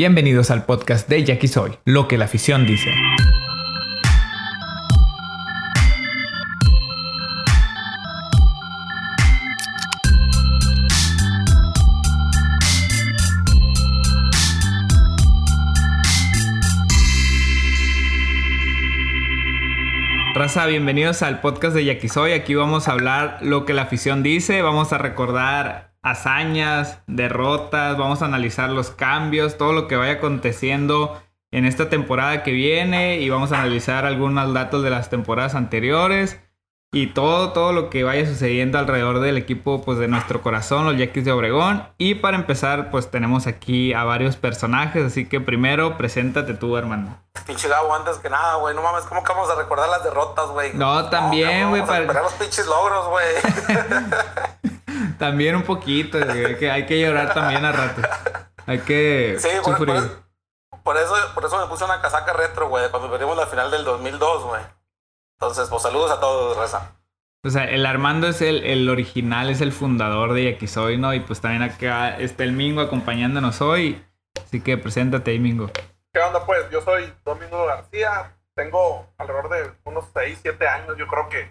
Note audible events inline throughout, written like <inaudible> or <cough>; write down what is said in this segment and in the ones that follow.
Bienvenidos al podcast de Jackie Soy, lo que la afición dice. Raza, bienvenidos al podcast de Yakisoy. Aquí vamos a hablar lo que la afición dice. Vamos a recordar hazañas, derrotas, vamos a analizar los cambios, todo lo que vaya aconteciendo en esta temporada que viene y vamos a analizar algunos datos de las temporadas anteriores y todo, todo lo que vaya sucediendo alrededor del equipo pues, de nuestro corazón, los Yaquis de Obregón. Y para empezar, pues tenemos aquí a varios personajes, así que primero, preséntate tú, hermano. Pinche Gabo, antes que nada, güey, no mames, ¿cómo que vamos a recordar las derrotas, güey? No, también, güey. para... los pinches logros, güey. <laughs> <laughs> también un poquito, güey, que hay que llorar también a rato. Hay que sí, sufrir. Por, eso, por eso me puse una casaca retro, güey, cuando perdimos la final del 2002, güey. Entonces, pues saludos a todos, Reza. O sea, el Armando es el, el original, es el fundador de Yakisoy, ¿no? Y pues también acá está el Mingo acompañándonos hoy. Así que preséntate ahí, Mingo. ¿Qué onda, pues? Yo soy Domingo García. Tengo alrededor de unos 6, 7 años, yo creo que,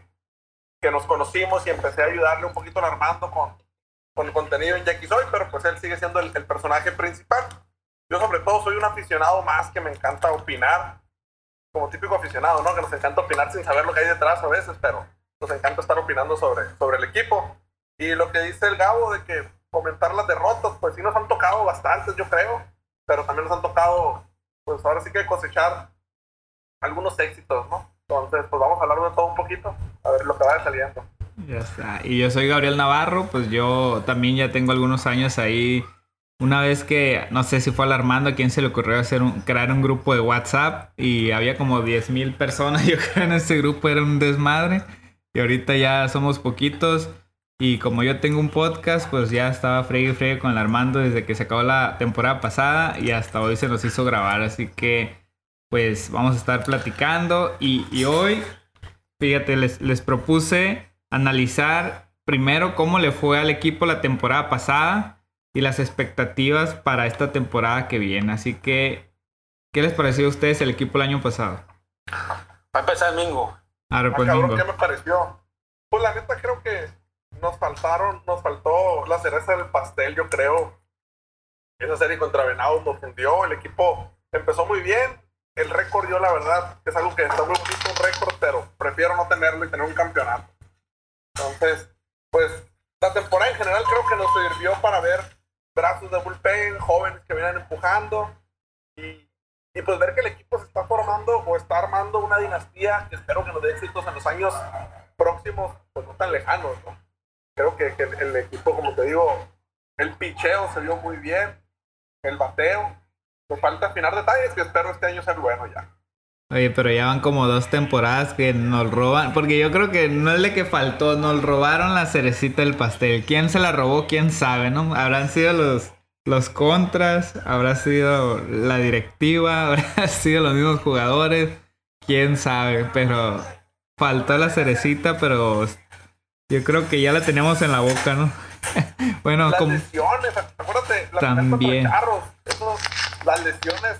que nos conocimos y empecé a ayudarle un poquito Armando con, con el contenido en Yakisoy, pero pues él sigue siendo el, el personaje principal. Yo sobre todo soy un aficionado más que me encanta opinar como típico aficionado, ¿no? Que nos encanta opinar sin saber lo que hay detrás a veces, pero nos encanta estar opinando sobre, sobre el equipo. Y lo que dice el Gabo de que comentar las derrotas, pues sí nos han tocado bastantes, yo creo, pero también nos han tocado, pues ahora sí que cosechar algunos éxitos, ¿no? Entonces, pues vamos a hablar de todo un poquito, a ver lo que va saliendo. Ya está. Y yo soy Gabriel Navarro, pues yo también ya tengo algunos años ahí una vez que, no sé si fue al Armando quien se le ocurrió hacer un, crear un grupo de WhatsApp y había como 10 mil personas, <laughs> yo creo en ese grupo era un desmadre y ahorita ya somos poquitos y como yo tengo un podcast, pues ya estaba fregue fregue con el Armando desde que se acabó la temporada pasada y hasta hoy se nos hizo grabar, así que pues vamos a estar platicando y, y hoy, fíjate, les, les propuse analizar primero cómo le fue al equipo la temporada pasada y las expectativas para esta temporada que viene. Así que, ¿qué les pareció a ustedes el equipo el año pasado? Va a empezar el Mingo. Ah, pues Mingo. ¿Qué me pareció? Pues la neta creo que nos faltaron, nos faltó la cereza del pastel, yo creo. Esa serie contra Venados nos fundió, el equipo empezó muy bien. El récord, yo la verdad, es algo que está muy bonito, un récord, pero prefiero no tenerlo y tener un campeonato. Entonces, pues la temporada en general creo que nos sirvió para ver brazos de bullpen, jóvenes que vienen empujando y, y, pues ver que el equipo se está formando o está armando una dinastía que espero que nos dé éxitos en los años próximos, pues no tan lejanos, ¿no? Creo que, que el, equipo, como te digo, el picheo se vio muy bien, el bateo, nos falta afinar detalles que espero este año ser bueno ya. Oye, pero ya van como dos temporadas que nos roban, porque yo creo que no es de que faltó, nos robaron la cerecita del pastel. ¿Quién se la robó? ¿Quién sabe, no? Habrán sido los, los contras, habrá sido la directiva, <laughs> habrá sido los mismos jugadores, quién sabe, pero faltó la cerecita, pero yo creo que ya la tenemos en la boca, ¿no? <laughs> bueno, las lesiones, acuérdate, también. Las lesiones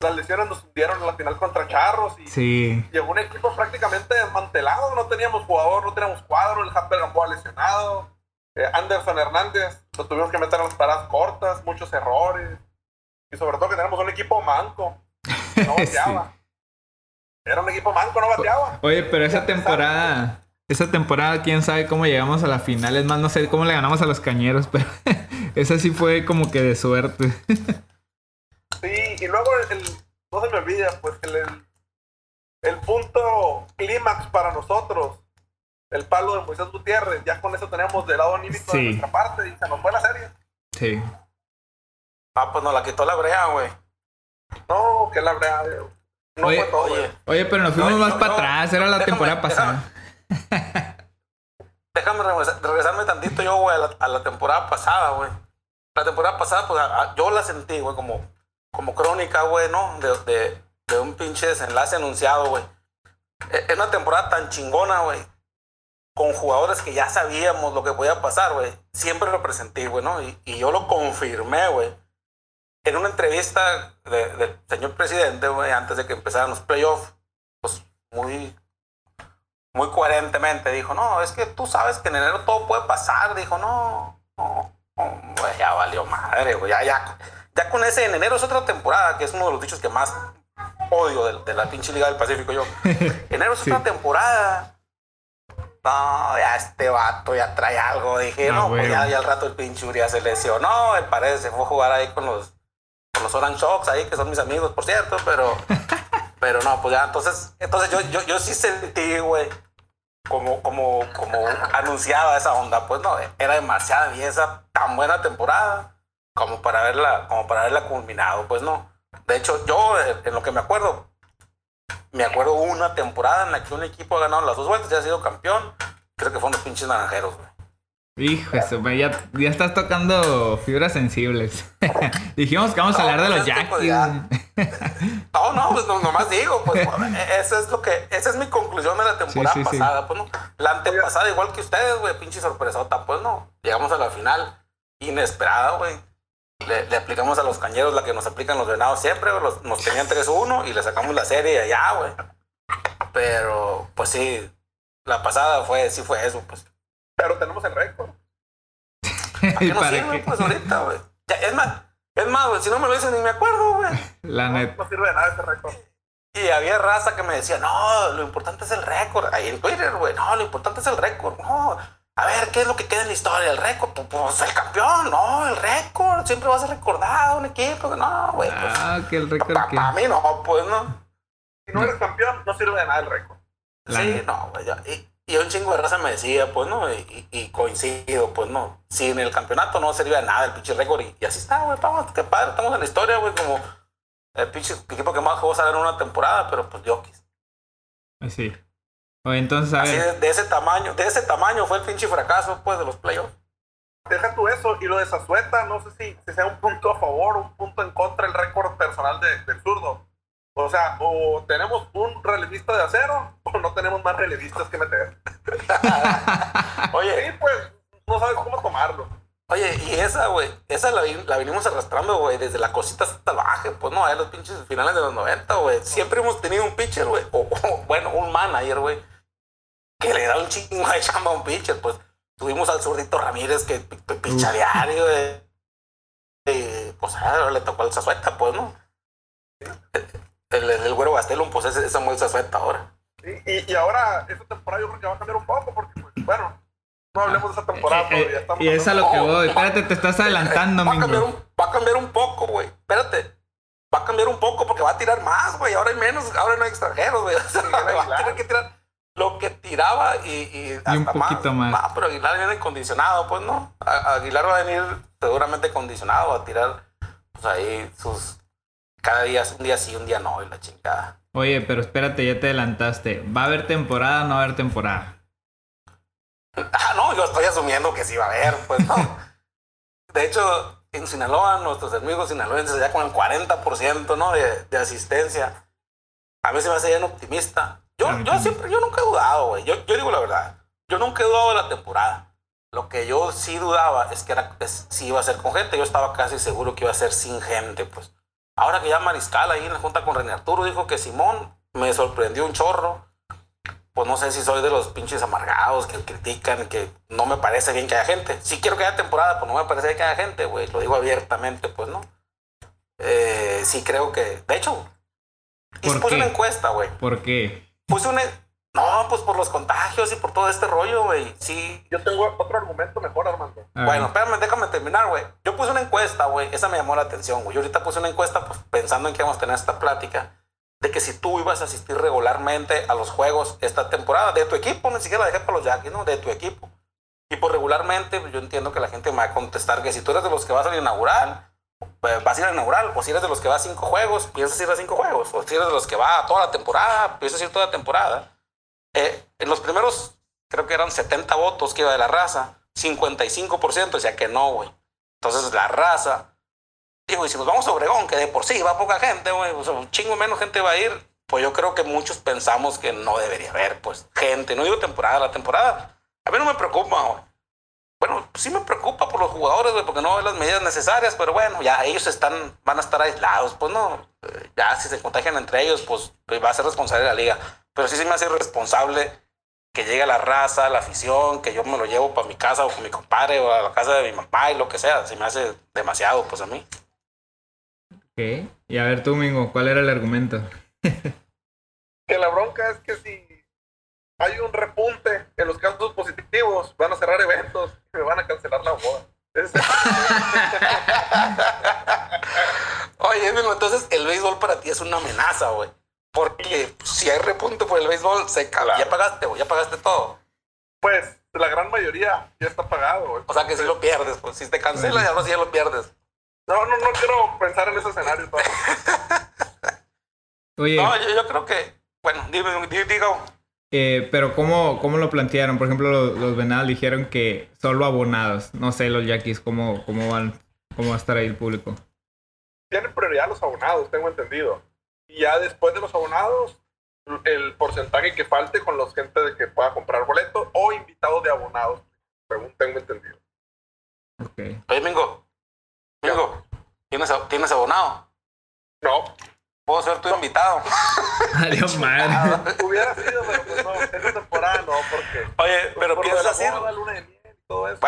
las lesiones nos hundieron en la final contra Charros y llegó un equipo prácticamente desmantelado. No teníamos jugador, no teníamos cuadro. El Hamper Gamboa lesionado. Eh, Anderson Hernández lo tuvimos que meter en las paradas cortas, muchos errores. Y sobre todo que tenemos un equipo manco. No <laughs> bateaba. Era un equipo manco, no bateaba. Oye, pero esa temporada. Esa temporada, quién sabe cómo llegamos a la final. Es más, no sé cómo le ganamos a los cañeros, <laughs> pero esa sí fue como que de suerte. <laughs> Sí, y luego el, no se me olvida, pues el, el punto clímax para nosotros, el palo de Moisés Gutiérrez, ya con eso tenemos del lado anímico de nuestra parte y se nos fue la serie. Sí. Ah, pues nos la quitó la brea, güey. No, que la brea, no oye, fue todo, oye, oye, pero nos fuimos más para atrás, era la temporada pasada. <laughs> Déjame, regresarme tantito yo, güey, a la, a la temporada pasada, güey. La temporada pasada, pues yo la sentí, güey, como como crónica, güey, ¿no? De, un pinche desenlace anunciado, güey. E, es una temporada tan chingona, güey. Con jugadores que ya sabíamos lo que podía pasar, güey. Siempre lo presenté, güey, ¿no? Y, yo lo confirmé, güey. en una entrevista del señor presidente, güey, antes de que empezaran los playoffs, pues muy, muy coherentemente dijo, no, es que tú sabes que en enero todo puede pasar. Dijo, no, no, güey, ya valió madre, güey, ya, ya, ya con ese en enero es otra temporada, que es uno de los dichos que más odio de, la pinche Liga del Pacífico yo. <laughs> enero es otra temporada. No, ya este vato ya trae algo. Dije, no, pues ya, ya, al rato el pinche Urias se lesionó. El parece se fue a jugar ahí con los, con los Orange Shocks ahí, que son mis amigos, por cierto, pero, <laughs> pero no, pues ya, entonces, entonces yo, yo, yo sí sentí, güey, como, como, como anunciaba esa onda, pues no, era demasiada y esa tan buena temporada como para verla, como para haberla culminado, pues no. De hecho, yo en lo que me acuerdo, me acuerdo una temporada en la que un equipo ha ganado las dos vueltas y ha sido campeón. Creo que fueron los pinches naranjeros, güey. Hijo, ya, ya estás tocando fibras sensibles. <laughs> Dijimos que vamos a hablar de los Yankees. <laughs> no, no, pues no, nomás digo, pues <laughs> eso es lo que, esa es mi conclusión de la temporada pasada, pues no. La antepasada, igual que ustedes, güey, pinche sorpresota, pues no. Llegamos a la final, inesperada, güey. Le, aplicamos a los cañeros la que nos aplican los venados siempre, los, nos tenían 3-1 y le sacamos la serie allá, güey. Pero, pues sí, la pasada fue, sí fue eso, pues. Pero tenemos el récord. <laughs> ¿Para qué nos sirve, pues, ahorita, güey? Es más, es más, güey, si no me lo dicen ni me acuerdo, güey. La no, No sirve de nada ese récord. Y había raza que me decía, no, lo importante es el récord. Ahí en Twitter, güey, no, lo importante es el récord. No, a ver, ¿qué es lo que queda en la historia? ¿El récord? Pues, pues el campeón, no, el récord. Siempre vas a recordar un equipo. No, güey. Pues, ah, que el récord. Para mí no, pues no. Si no eres campeón, no sirve de nada el récord. Sí, no, güey. Y, y un chingo de raza me decía, pues no, y, coincido, pues no. Si en el campeonato no servía de nada el pinche récord, y, así está, güey, vamos, qué padre, estamos en la historia, güey, como el pinche equipo que más jugó a en una temporada, pero pues Jokis. Sí. O entonces, a ver. de, ese tamaño, de ese tamaño fue el pinche fracaso, pues, de los playoffs. Deja tú eso, y lo de Zazueta, no sé si, si sea un punto a favor o un punto en contra el récord personal de, del zurdo. O sea, o tenemos un relevista de acero o no tenemos más relevistas que meter. <laughs> Oye, sí, pues no sabes cómo tomarlo. Oye, y esa, güey, esa la, la, venimos arrastrando, güey, desde la cosita salvaje, pues no, a los pinches finales de los 90, güey. Siempre hemos tenido un pitcher, güey, o, bueno, un manager, güey, que le da un chingo de chamba a un pitcher, pues. Tuvimos al zurdito Ramírez que picha diario, güey. pues ah, le tocó el Zazueta, pues, ¿no? el, el güero Gastelum, pues ese, esa muestra suelta ahora. Y, y, ahora, esta temporada yo creo que va a cambiar un poco, porque, pues, bueno, no hablemos de esa temporada eh, eh, y es a lo que voy. Espérate, te estás <laughs> adelantando, va, a cambiar un, va a cambiar un poco, güey. Espérate. Va a cambiar un poco porque va a tirar más, güey. Ahora hay menos, ahora no hay extranjeros, güey. <laughs> va a tener que tirar lo que tiraba y, y, hasta un poquito más. más. pero Aguilar viene condicionado, pues no. Aguilar va a venir seguramente condicionado a tirar pues ahí sus cada día, un día sí, un día no, y la chingada. Oye, pero espérate, ya te adelantaste. ¿Va a haber temporada o no va a haber temporada? <laughs> Ah, no, yo estoy asumiendo que sí va a haber, pues no. <laughs> de hecho, en Sinaloa, nuestros amigos sinaloenses ya con el 40% ¿no? de, de asistencia. A mí se me hace bien optimista. Yo, yo siempre, yo nunca he dudado, güey. Yo, yo digo la verdad. Yo nunca he dudado de la temporada. Lo que yo sí dudaba es que era, si iba a ser con gente. Yo estaba casi seguro que iba a ser sin gente, pues. Ahora que ya Mariscal ahí en la junta con René Arturo dijo que Simón me sorprendió un chorro. Pues no sé si soy de los pinches amargados que critican, que no me parece bien que haya gente. Sí quiero que haya temporada, pues no me parece bien que haya gente, güey. Lo digo abiertamente, pues no. Eh, sí creo que... De hecho, puse una encuesta, güey. ¿Por qué? Puse una... No, pues por los contagios y por todo este rollo, güey. Sí. Yo tengo otro argumento mejor, Armando. bueno, espérame, déjame terminar, güey. Yo puse una encuesta, güey. Esa me llamó la atención, güey. Yo ahorita puse una encuesta, pues pensando en que íbamos a tener esta plática, de que si tú ibas a asistir regularmente a los juegos esta temporada, de tu equipo, ni siquiera la dejé para los Yankees, ¿no? De tu equipo. Y por regularmente, pues, yo entiendo que la gente me va a contestar que si tú eres de los que vas al inaugural, pues, vas a ir al inaugural, o si eres de los que va a cinco juegos, piensas ir a cinco juegos, o si eres de los que va a toda la temporada, piensas ir toda la temporada eh, en los primeros, creo que eran 70 votos que iba de la raza, 55% decía que no, güey. Entonces la raza, digo, y si nos vamos a Obregón, que de por sí va poca gente, güey, o sea, un chingo menos gente va a ir, pues yo creo que muchos pensamos que no debería haber, pues, gente. No digo temporada, la temporada, a mí no me preocupa, güey. Bueno, sí me preocupa por los jugadores, güey, porque no hay las medidas necesarias, pero bueno, ya ellos están, van a estar aislados, pues no, eh, ya si se contagian entre ellos, pues, pues va a ser responsable de la liga. Pero sí se me hace responsable que llegue la raza, la afición, que yo me lo llevo para mi casa o con mi compadre o a la casa de mi mamá y lo que sea. Se me hace demasiado, pues a mí. Ok. Y a ver tú, Mingo, ¿cuál era el argumento? que la bronca es que si hay un repunte en los casos positivos, van a cerrar eventos y me van a cancelar la boda. <laughs> Oye, entonces el béisbol para ti es una amenaza, güey. Porque si hay repunte por el béisbol, se cala. Ya pagaste, güey, ya pagaste todo. Pues la gran mayoría ya está pagado, güey. O sea que si lo pierdes, pues si te cancela, ya no si ya lo pierdes. No, no, no quiero pensar en ese escenario. <laughs> Oye. No, yo, yo, creo que, bueno, dime, digo. Eh, pero ¿cómo, ¿cómo lo plantearon? Por ejemplo, los, los venados dijeron que solo abonados. No sé, los yaquis, ¿cómo, cómo, van, ¿cómo va a estar ahí el público? Tienen prioridad los abonados, tengo entendido. Y ya después de los abonados, el porcentaje que falte con los gente de que pueda comprar boleto o invitados de abonados, según tengo entendido. Okay. Oye, Mingo. Mingo, ¿tienes, ¿tienes abonado? No. Puedo ser tu invitado. <laughs> Adiós, madre. Hubiera sido, pero pues no, esta temporada no, porque. Oye, pero por piensas ir. Pues,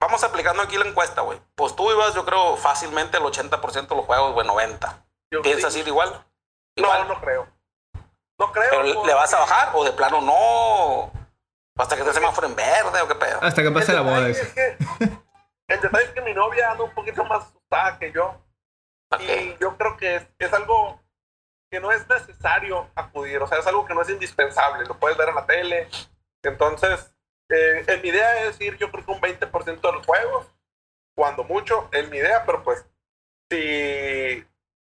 vamos aplicando aquí la encuesta, güey. Pues tú ibas, yo creo, fácilmente el 80% de los juegos, güey, 90. Yo ¿Piensas sí. ir igual? No, igual? no creo. No creo. ¿Pero porque- le vas a bajar o de plano no? ¿Hasta que te semáforo en verde o qué pedo? Hasta que pase El la boda. es que- el detalle es que mi novia anda un poquito más asustada que yo. Y yo creo que es, es algo que no es necesario acudir, o sea, es algo que no es indispensable, lo puedes ver en la tele. Entonces, eh, en mi idea es ir, yo creo que un 20% de los juegos, cuando mucho, en mi idea, pero pues, si,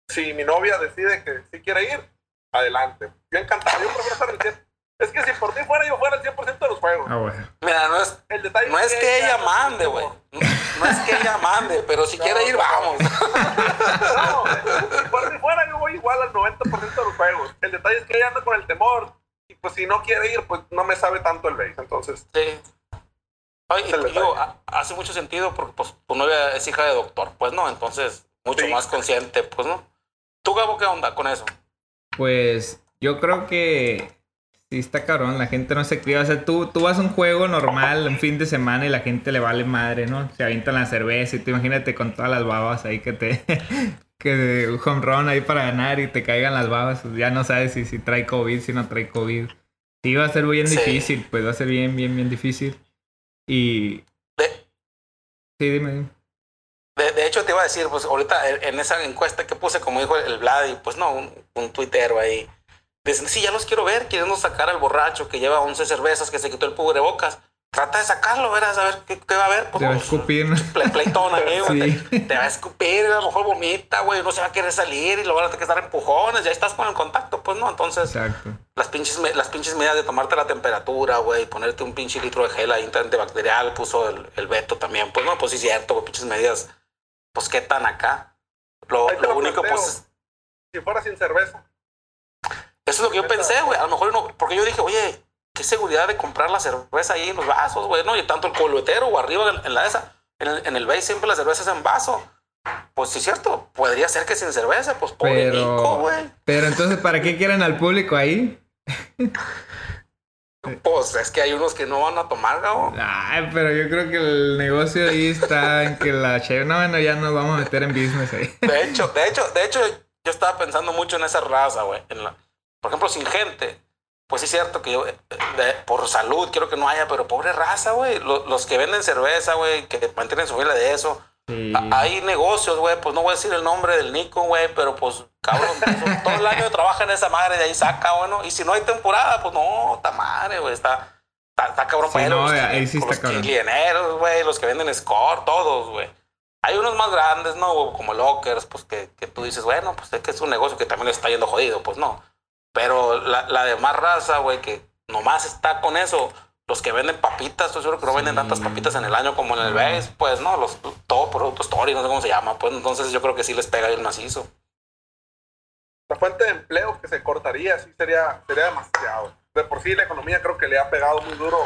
si mi novia decide que sí quiere ir, adelante. Yo encantado, yo prefiero estar el 100. Es que si por ti fuera, yo fuera el 100% de los juegos. Ah, bueno. Mira, no es, El detalle no es que ella mande, güey. No, no es que ella mande, pero si No, quiere ir, vamos. <laughs> No, si por mí fuera, yo voy igual al 90% de los juegos. El detalle es que ella anda con el temor. Y pues si no quiere ir, pues no me sabe tanto el base. Entonces, Sí. Oye, y Es el digo, hace mucho sentido porque pues tu novia es hija de doctor, pues no, entonces mucho Sí. más consciente, pues no. ¿Tú, Gabo, qué onda con eso? Pues yo creo que sí está cabrón, la gente no se cría. O sea, tú, tú vas a un juego normal, un fin de semana y la gente le vale madre, ¿no? Se avientan la cerveza y tú imagínate con todas las babas ahí que te... <laughs> que un home run ahí para ganar y te caigan las babas. pues ya no sabes si, si trae COVID, si no trae COVID. Sí, va a ser bien Sí. difícil, pues va a ser bien, bien, bien difícil. Y... De, Sí, dime, dime. de, de hecho, te iba a decir, pues ahorita en en esa encuesta que puse, como dijo el Vlad, y pues no, un, un tuitero ahí. Dicen, sí, ya los quiero ver, quieren sacar al borracho que lleva 11 cervezas, que se quitó el cubrebocas. Trata de sacarlo, verás, a ver qué, qué va a haber. Pues, Te va a no, escupir, ¿no? ple- pleitón güey. <laughs> Sí. Te, te va a escupir, a lo mejor vomita, güey, no se va a querer salir y lo van a tener que estar empujones, ya estás con el contacto, pues no, entonces Exacto. las pinches, las pinches medidas de tomarte la temperatura, güey, ponerte un pinche litro de gel ahí antibacterial, puso el, el Beto también, pues no, pues sí cierto, güey, pinches medidas, pues qué tan acá. Lo, único, planteo. pues, es- si fuera sin cerveza, es lo que yo pensé, güey, a lo mejor no, porque yo dije, oye, qué seguridad de comprar la cerveza ahí en los vasos, güey, ¿no? Y tanto el colotero o arriba en, en la esa, en el, en el base siempre la cerveza es en vaso. Pues sí cierto, podría ser que sin cerveza, pues pobre güey. Pero entonces, ¿para qué quieren al público ahí? Pues es que hay unos que no van a tomar, Gabo. Ay, pero yo creo que el negocio ahí está en que la cheve... No, bueno, ya nos vamos a meter en business ahí. De hecho, de hecho, de hecho, yo estaba pensando mucho en esa raza, güey. En la- por ejemplo, sin gente. Pues es cierto que yo, eh, de- por salud, quiero que no haya, pero pobre raza, güey. Lo- Los, que venden cerveza, güey, que mantienen su familia de eso. Sí. A- Hay negocios, güey, pues no voy a decir el nombre del Nico, güey, pero pues, cabrón, pues, todo el año trabaja en esa madre, de ahí saca, bueno. Y si no hay temporada, pues no, está madre, güey, está, está, está cabrón. Sí, para no, los, ahí sí los está cabrón. clieneros, güey, los que venden score, todos, güey. Hay unos más grandes, ¿no? Como Lockers, pues que, que tú dices, bueno, pues es que es un negocio que también está yendo jodido, pues no. Pero la, la demás raza, güey, que nomás está con eso, los que venden papitas, estoy seguro que no venden tantas papitas en el año como en el. BES, pues no, los todo producto story, no sé cómo se llama, pues entonces yo creo que sí les pega el macizo. la fuente de empleo que se cortaría sí sería, sería demasiado. De por sí la economía creo que le ha pegado muy duro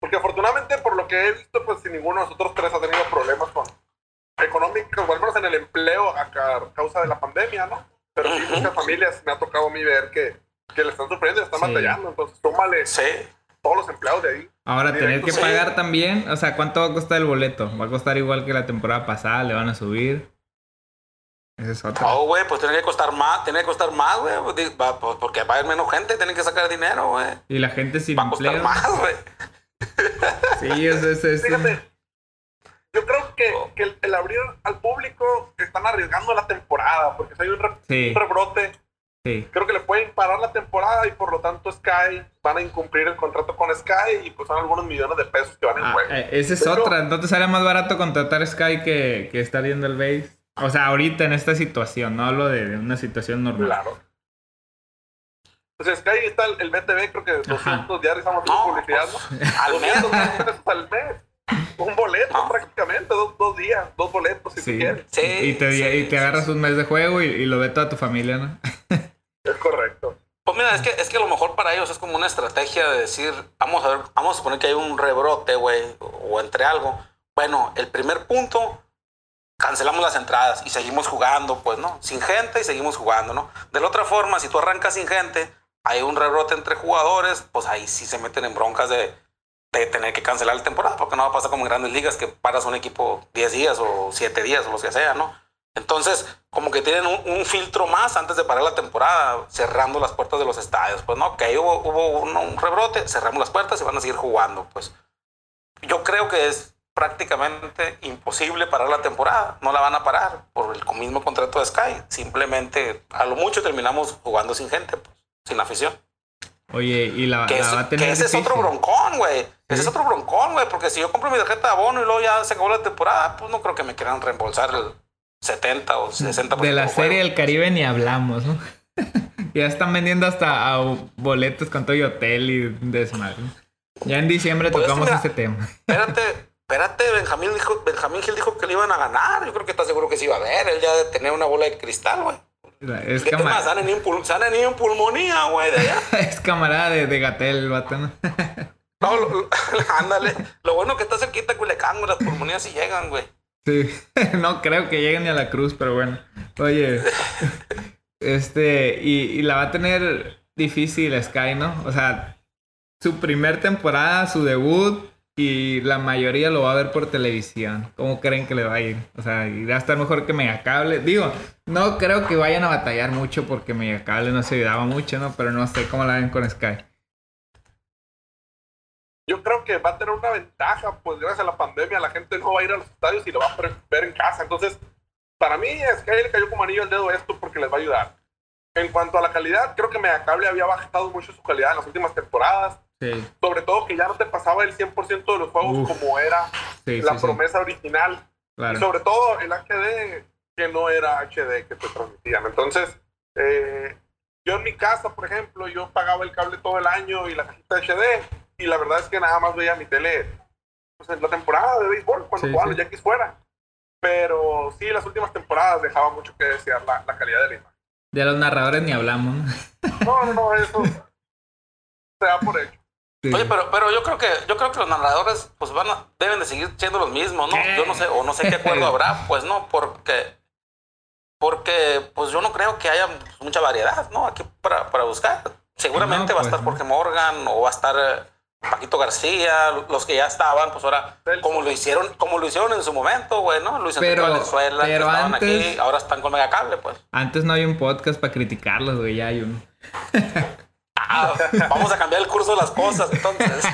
Porque afortunadamente, por lo que he visto, pues si ninguno de nosotros tres ha tenido problemas con económicos, o al menos en el empleo a causa de la pandemia, ¿no? Pero sí, muchas familias me ha tocado a mí ver que, que le están sufriendo, le están batallando. Entonces, tómale Sí. todos los empleados de ahí. Ahora, tener que sí. pagar también, o sea, ¿cuánto va a costar el boleto? ¿Va a costar igual que la temporada pasada? ¿Le van a subir? Esa es otra. Oh, güey, pues tiene que costar más, tiene que costar más, güey. pues, pues, Porque va a haber menos gente, tienen que sacar dinero, güey. Y la gente sin Va a costar empleo. más, güey. Sí, eso es... es- Fíjate, yo creo que, que el, el abrir al público están arriesgando la temporada, porque si hay un, re- Sí. un rebrote, Sí. creo que le pueden parar la temporada y por lo tanto Sky van a incumplir el contrato con Sky y pues son algunos millones de pesos que van en Ah, juego. eh, esa es Pero- otra. ¿No te sale más barato contratar Sky que, que estar viendo el base? O sea, ahorita en esta situación, no hablo de, de una situación normal. Claro. Pues Sky está el, el BTV, creo que 200 diarios estamos haciendo No, publicidad, pues, ¿no? al 200 güey. pesos al mes. Un boleto No. prácticamente, dos, dos días, dos boletos si Sí. tú quieres. Sí, y te, sí, y te sí, agarras sí. un mes de juego y, y lo ve toda tu familia, ¿no? <laughs> Es correcto. Pues mira, es que, es que a lo mejor para ellos es como una estrategia de decir, vamos a ver, vamos a suponer que hay un rebrote, güey, o entre algo. Bueno, el primer punto, cancelamos las entradas y seguimos jugando, pues, ¿no? Sin gente y seguimos jugando, ¿no? De la otra forma, si tú arrancas sin gente, hay un rebrote entre jugadores, pues ahí sí se meten en broncas de, de tener que cancelar la temporada, porque no va a pasar como en grandes ligas que paras un equipo 10 días o 7 días o lo que sea, ¿no? Entonces, como que tienen un, un filtro más antes de parar la temporada, cerrando las puertas de los estadios. Pues no, que ahí hubo, hubo un, un rebrote, cerramos las puertas y van a seguir jugando. Pues yo creo que es prácticamente imposible parar la temporada. No la van a parar por el mismo contrato de Sky. Simplemente, a lo mucho terminamos jugando sin gente, pues, sin afición. Oye, y la, Que, la va a tener que ese es otro broncón, güey. Ese es otro broncón, güey. Porque si yo compro mi tarjeta de abono y luego ya se acabó la temporada, pues no creo que me quieran reembolsar el 70 o 60%. De la serie del Caribe ni hablamos, ¿no? <laughs> ya están vendiendo hasta boletos con todo y hotel y desmadre. Ya en diciembre Pues, tocamos ese tema. <laughs> Espérate, espérate, Benjamín dijo, Benjamín Gil dijo que le iban a ganar. Yo creo que está seguro que sí iba a ver. Él ya de tener una bola de cristal, güey. Es, Es cama- más, se han venido en pulmonía, güey, de allá. <laughs> es camarada de, de Gatel, el vato, ¿no? <laughs> No, lo- lo- <laughs> ándale. Lo bueno que está cerquita Culiacán, güey. Las pulmonías sí llegan, güey. Sí, no creo que lleguen ni a la cruz, pero bueno. Oye, este, y, y la va a tener difícil Sky, ¿no? O sea, su primer temporada, su debut, y la mayoría lo va a ver por televisión. ¿Cómo creen que le va a ir? O sea, irá a estar mejor que Megacable. Digo, no creo que vayan a batallar mucho porque Megacable no se ayudaba mucho, ¿no? Pero no sé cómo la ven con Sky. Yo creo que va a tener una ventaja, pues gracias a la pandemia la gente no va a ir a los estadios y lo va a ver en casa. Entonces, para mí Sky le cayó como anillo al dedo esto porque les va a ayudar. En cuanto a la calidad, creo que Megacable había bajado mucho su calidad en las últimas temporadas. Sí, Sobre todo que ya no te pasaba el 100% de los juegos Uf. como era sí, la sí, promesa original. Y claro. sobre todo el HD, que no era HD que te transmitían. Entonces, eh, yo en mi casa, por ejemplo, yo pagaba el cable todo el año y la cajita HD, y la verdad es que nada más veía mi tele pues, en la temporada de béisbol, cuando jugaban los Yankees fuera. Pero sí, las últimas temporadas dejaba mucho que desear la, la calidad de la imagen. De los narradores ni hablamos. No, no, no, eso <laughs> se da por hecho. Sí. Oye, pero, pero yo creo que yo creo que los narradores pues van a- deben de seguir siendo los mismos, ¿no? ¿Qué? Yo no sé, o no sé qué acuerdo <laughs> habrá, pues no, porque porque pues yo no creo que haya mucha variedad, ¿no? Aquí para, para buscar. Seguramente No, va a pues, estar. Jorge Morgan o va a estar eh, Paquito García, los que ya estaban, pues ahora como lo hicieron, como lo hicieron en su momento, güey, ¿no? Luis Enrique Pero- Valenzuela, que estaban antes- aquí, ahora están con Megacable, pues. Antes no había un podcast para criticarlos, güey, ya hay uno. <laughs> Ah, vamos a cambiar el curso de las cosas, entonces.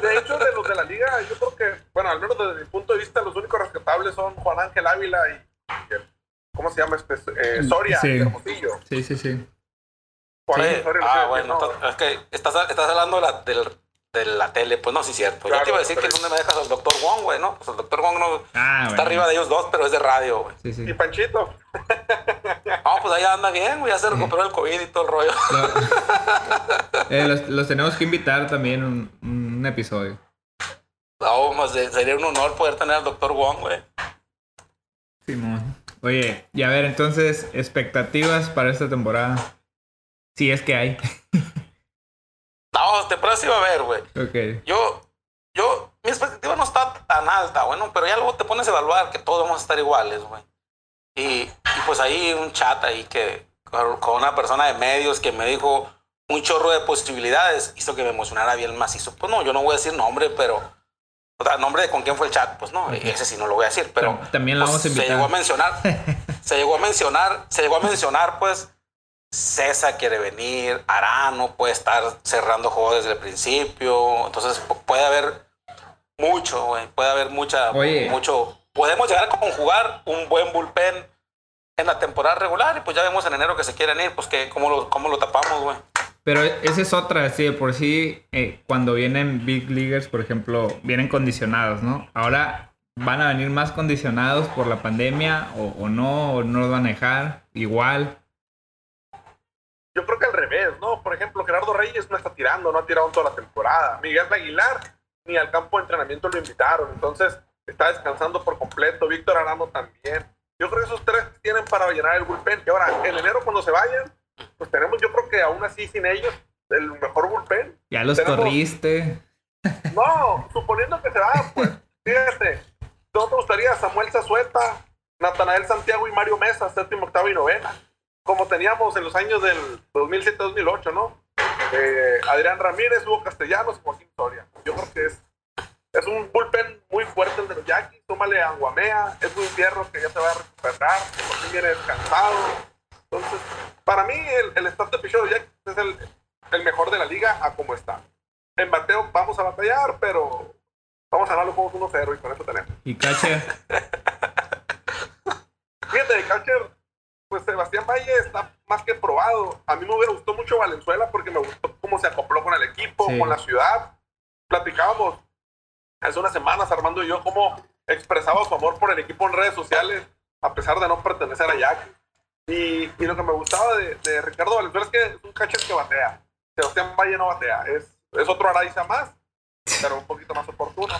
De hecho, de los de la liga, yo creo que, bueno, al menos desde mi punto de vista, los únicos rescatables son Juan Ángel Ávila y, el- ¿cómo se llama este? Eh, Soria, Sí. Hermosillo. Sí, sí, sí. Juan Sí. Ángel Soria, Ah, bueno, no. es que estás, estás hablando de la, del- de la tele, pues no, sí, cierto. Yo Claro, te iba a decir que pero- dónde me dejas al doctor Wong, güey, ¿no? Pues el doctor Wong no Ah, está bueno. arriba de ellos dos, pero es de radio, güey. Sí, sí. Y Panchito. <laughs> No, pues ahí anda bien, güey, ya se recuperó el COVID y todo el rollo. <laughs> Lo- <laughs> eh, los, los tenemos que invitar también un, un episodio. No, más de- sería un honor poder tener al doctor Wong, güey. Simón. Oye, y a ver, entonces, expectativas para esta temporada. Si es que hay. No, temporada sí va a haber, güey. Ok. Yo, yo, mi expectativa no está tan alta, bueno, pero ya luego te pones a evaluar que todos vamos a estar iguales, güey. Y, y pues ahí un chat ahí que con una persona de medios que me dijo un chorro de posibilidades, hizo que me emocionara bien macizo. Pues no, yo no voy a decir nombre, pero... O sea, nombre de con quién fue el chat, pues no, ese sí no lo voy a decir, pero... Tam- también lo pues, vamos a invitar. Se llegó a mencionar, <laughs> se llegó a mencionar, se llegó a mencionar, pues, César quiere venir, Arano puede estar cerrando juegos desde el principio, entonces pu- puede haber mucho, güey, puede haber mucha, Oye. mucho, podemos llegar a conjugar un buen bullpen en la temporada regular y pues ya vemos en enero que se quieren ir, pues que cómo lo, cómo lo tapamos, güey. Pero esa es otra, sí, de por sí, eh, cuando vienen Big Leaguers, por ejemplo, vienen condicionados, ¿no? Ahora van a venir más condicionados por la pandemia o, o no, o no los van a dejar igual. Yo creo que al revés, ¿no? Por ejemplo, Gerardo Reyes no está tirando, no ha tirado en toda la temporada. Miguel Aguilar ni al campo de entrenamiento lo invitaron, entonces está descansando por completo. Víctor Arano también. Yo creo que esos tres tienen para llenar el bullpen. Y ahora, en enero cuando se vayan, pues tenemos, yo creo que aún así sin ellos, el mejor bullpen. Ya los Tenemos- corriste. No, suponiendo que se va, pues, fíjate, ¿no te gustaría Samuel Zazueta, Natanael Santiago y Mario Mesa, séptimo, octavo y novena? Como teníamos en los años del 2007-2008, ¿no? Eh, Adrián Ramírez, Hugo Castellanos Joaquín Soria. Yo creo que es, es un bullpen muy fuerte el de los Yankees. Tómale a Guamea, es un fierro que ya se va a recuperar, que por fin viene descansado. Entonces, para mí, el, el staff de los Yankees es el, el mejor de la liga a como está. En bateo vamos a batallar, pero vamos a ganar los juegos 1-0 y con eso tenemos. Y catcher, <laughs> Fíjate, de catcher, pues Sebastián Valle está más que probado. A mí me hubiera gustado mucho Valenzuela porque me gustó cómo se acopló con el equipo, Sí. con la ciudad. Platicábamos hace unas semanas, Armando y yo, cómo expresaba su amor por el equipo en redes sociales, a pesar de no pertenecer a Yankees. Y, y lo que me gustaba de, de Ricardo Valenzuela es que es un catcher que batea. Sebastián Valle no batea, es, es otro Araiza más, pero un poquito más oportuno.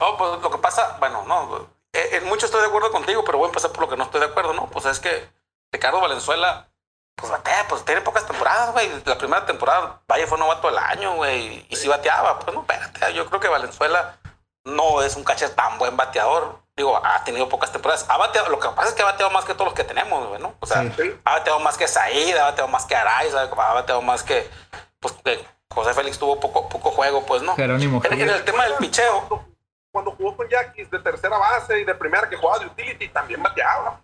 No, pues lo que pasa, bueno, no, eh, en mucho estoy de acuerdo contigo, pero voy a empezar por lo que no estoy de acuerdo, ¿no? Pues es que Ricardo Valenzuela, pues batea, pues tiene pocas temporadas, güey. La primera temporada, Valle fue novato del año, güey, y sí bateaba. Pues no, espérate, yo creo que Valenzuela no es un catcher tan buen bateador. Digo, ha tenido pocas temporadas. Ha bateado, lo que pasa es que ha bateado más que todos los que tenemos, güey, ¿no? O sea, Sí. Sí. ha bateado más que Said, ha bateado más que Araiza, ha bateado más que, pues, que José Félix tuvo poco, poco juego, pues, ¿no? Jerónimo En, en el tema del picheo, Cuando, cuando jugó con Yankees de tercera base y de primera que jugaba de utility, también bateaba.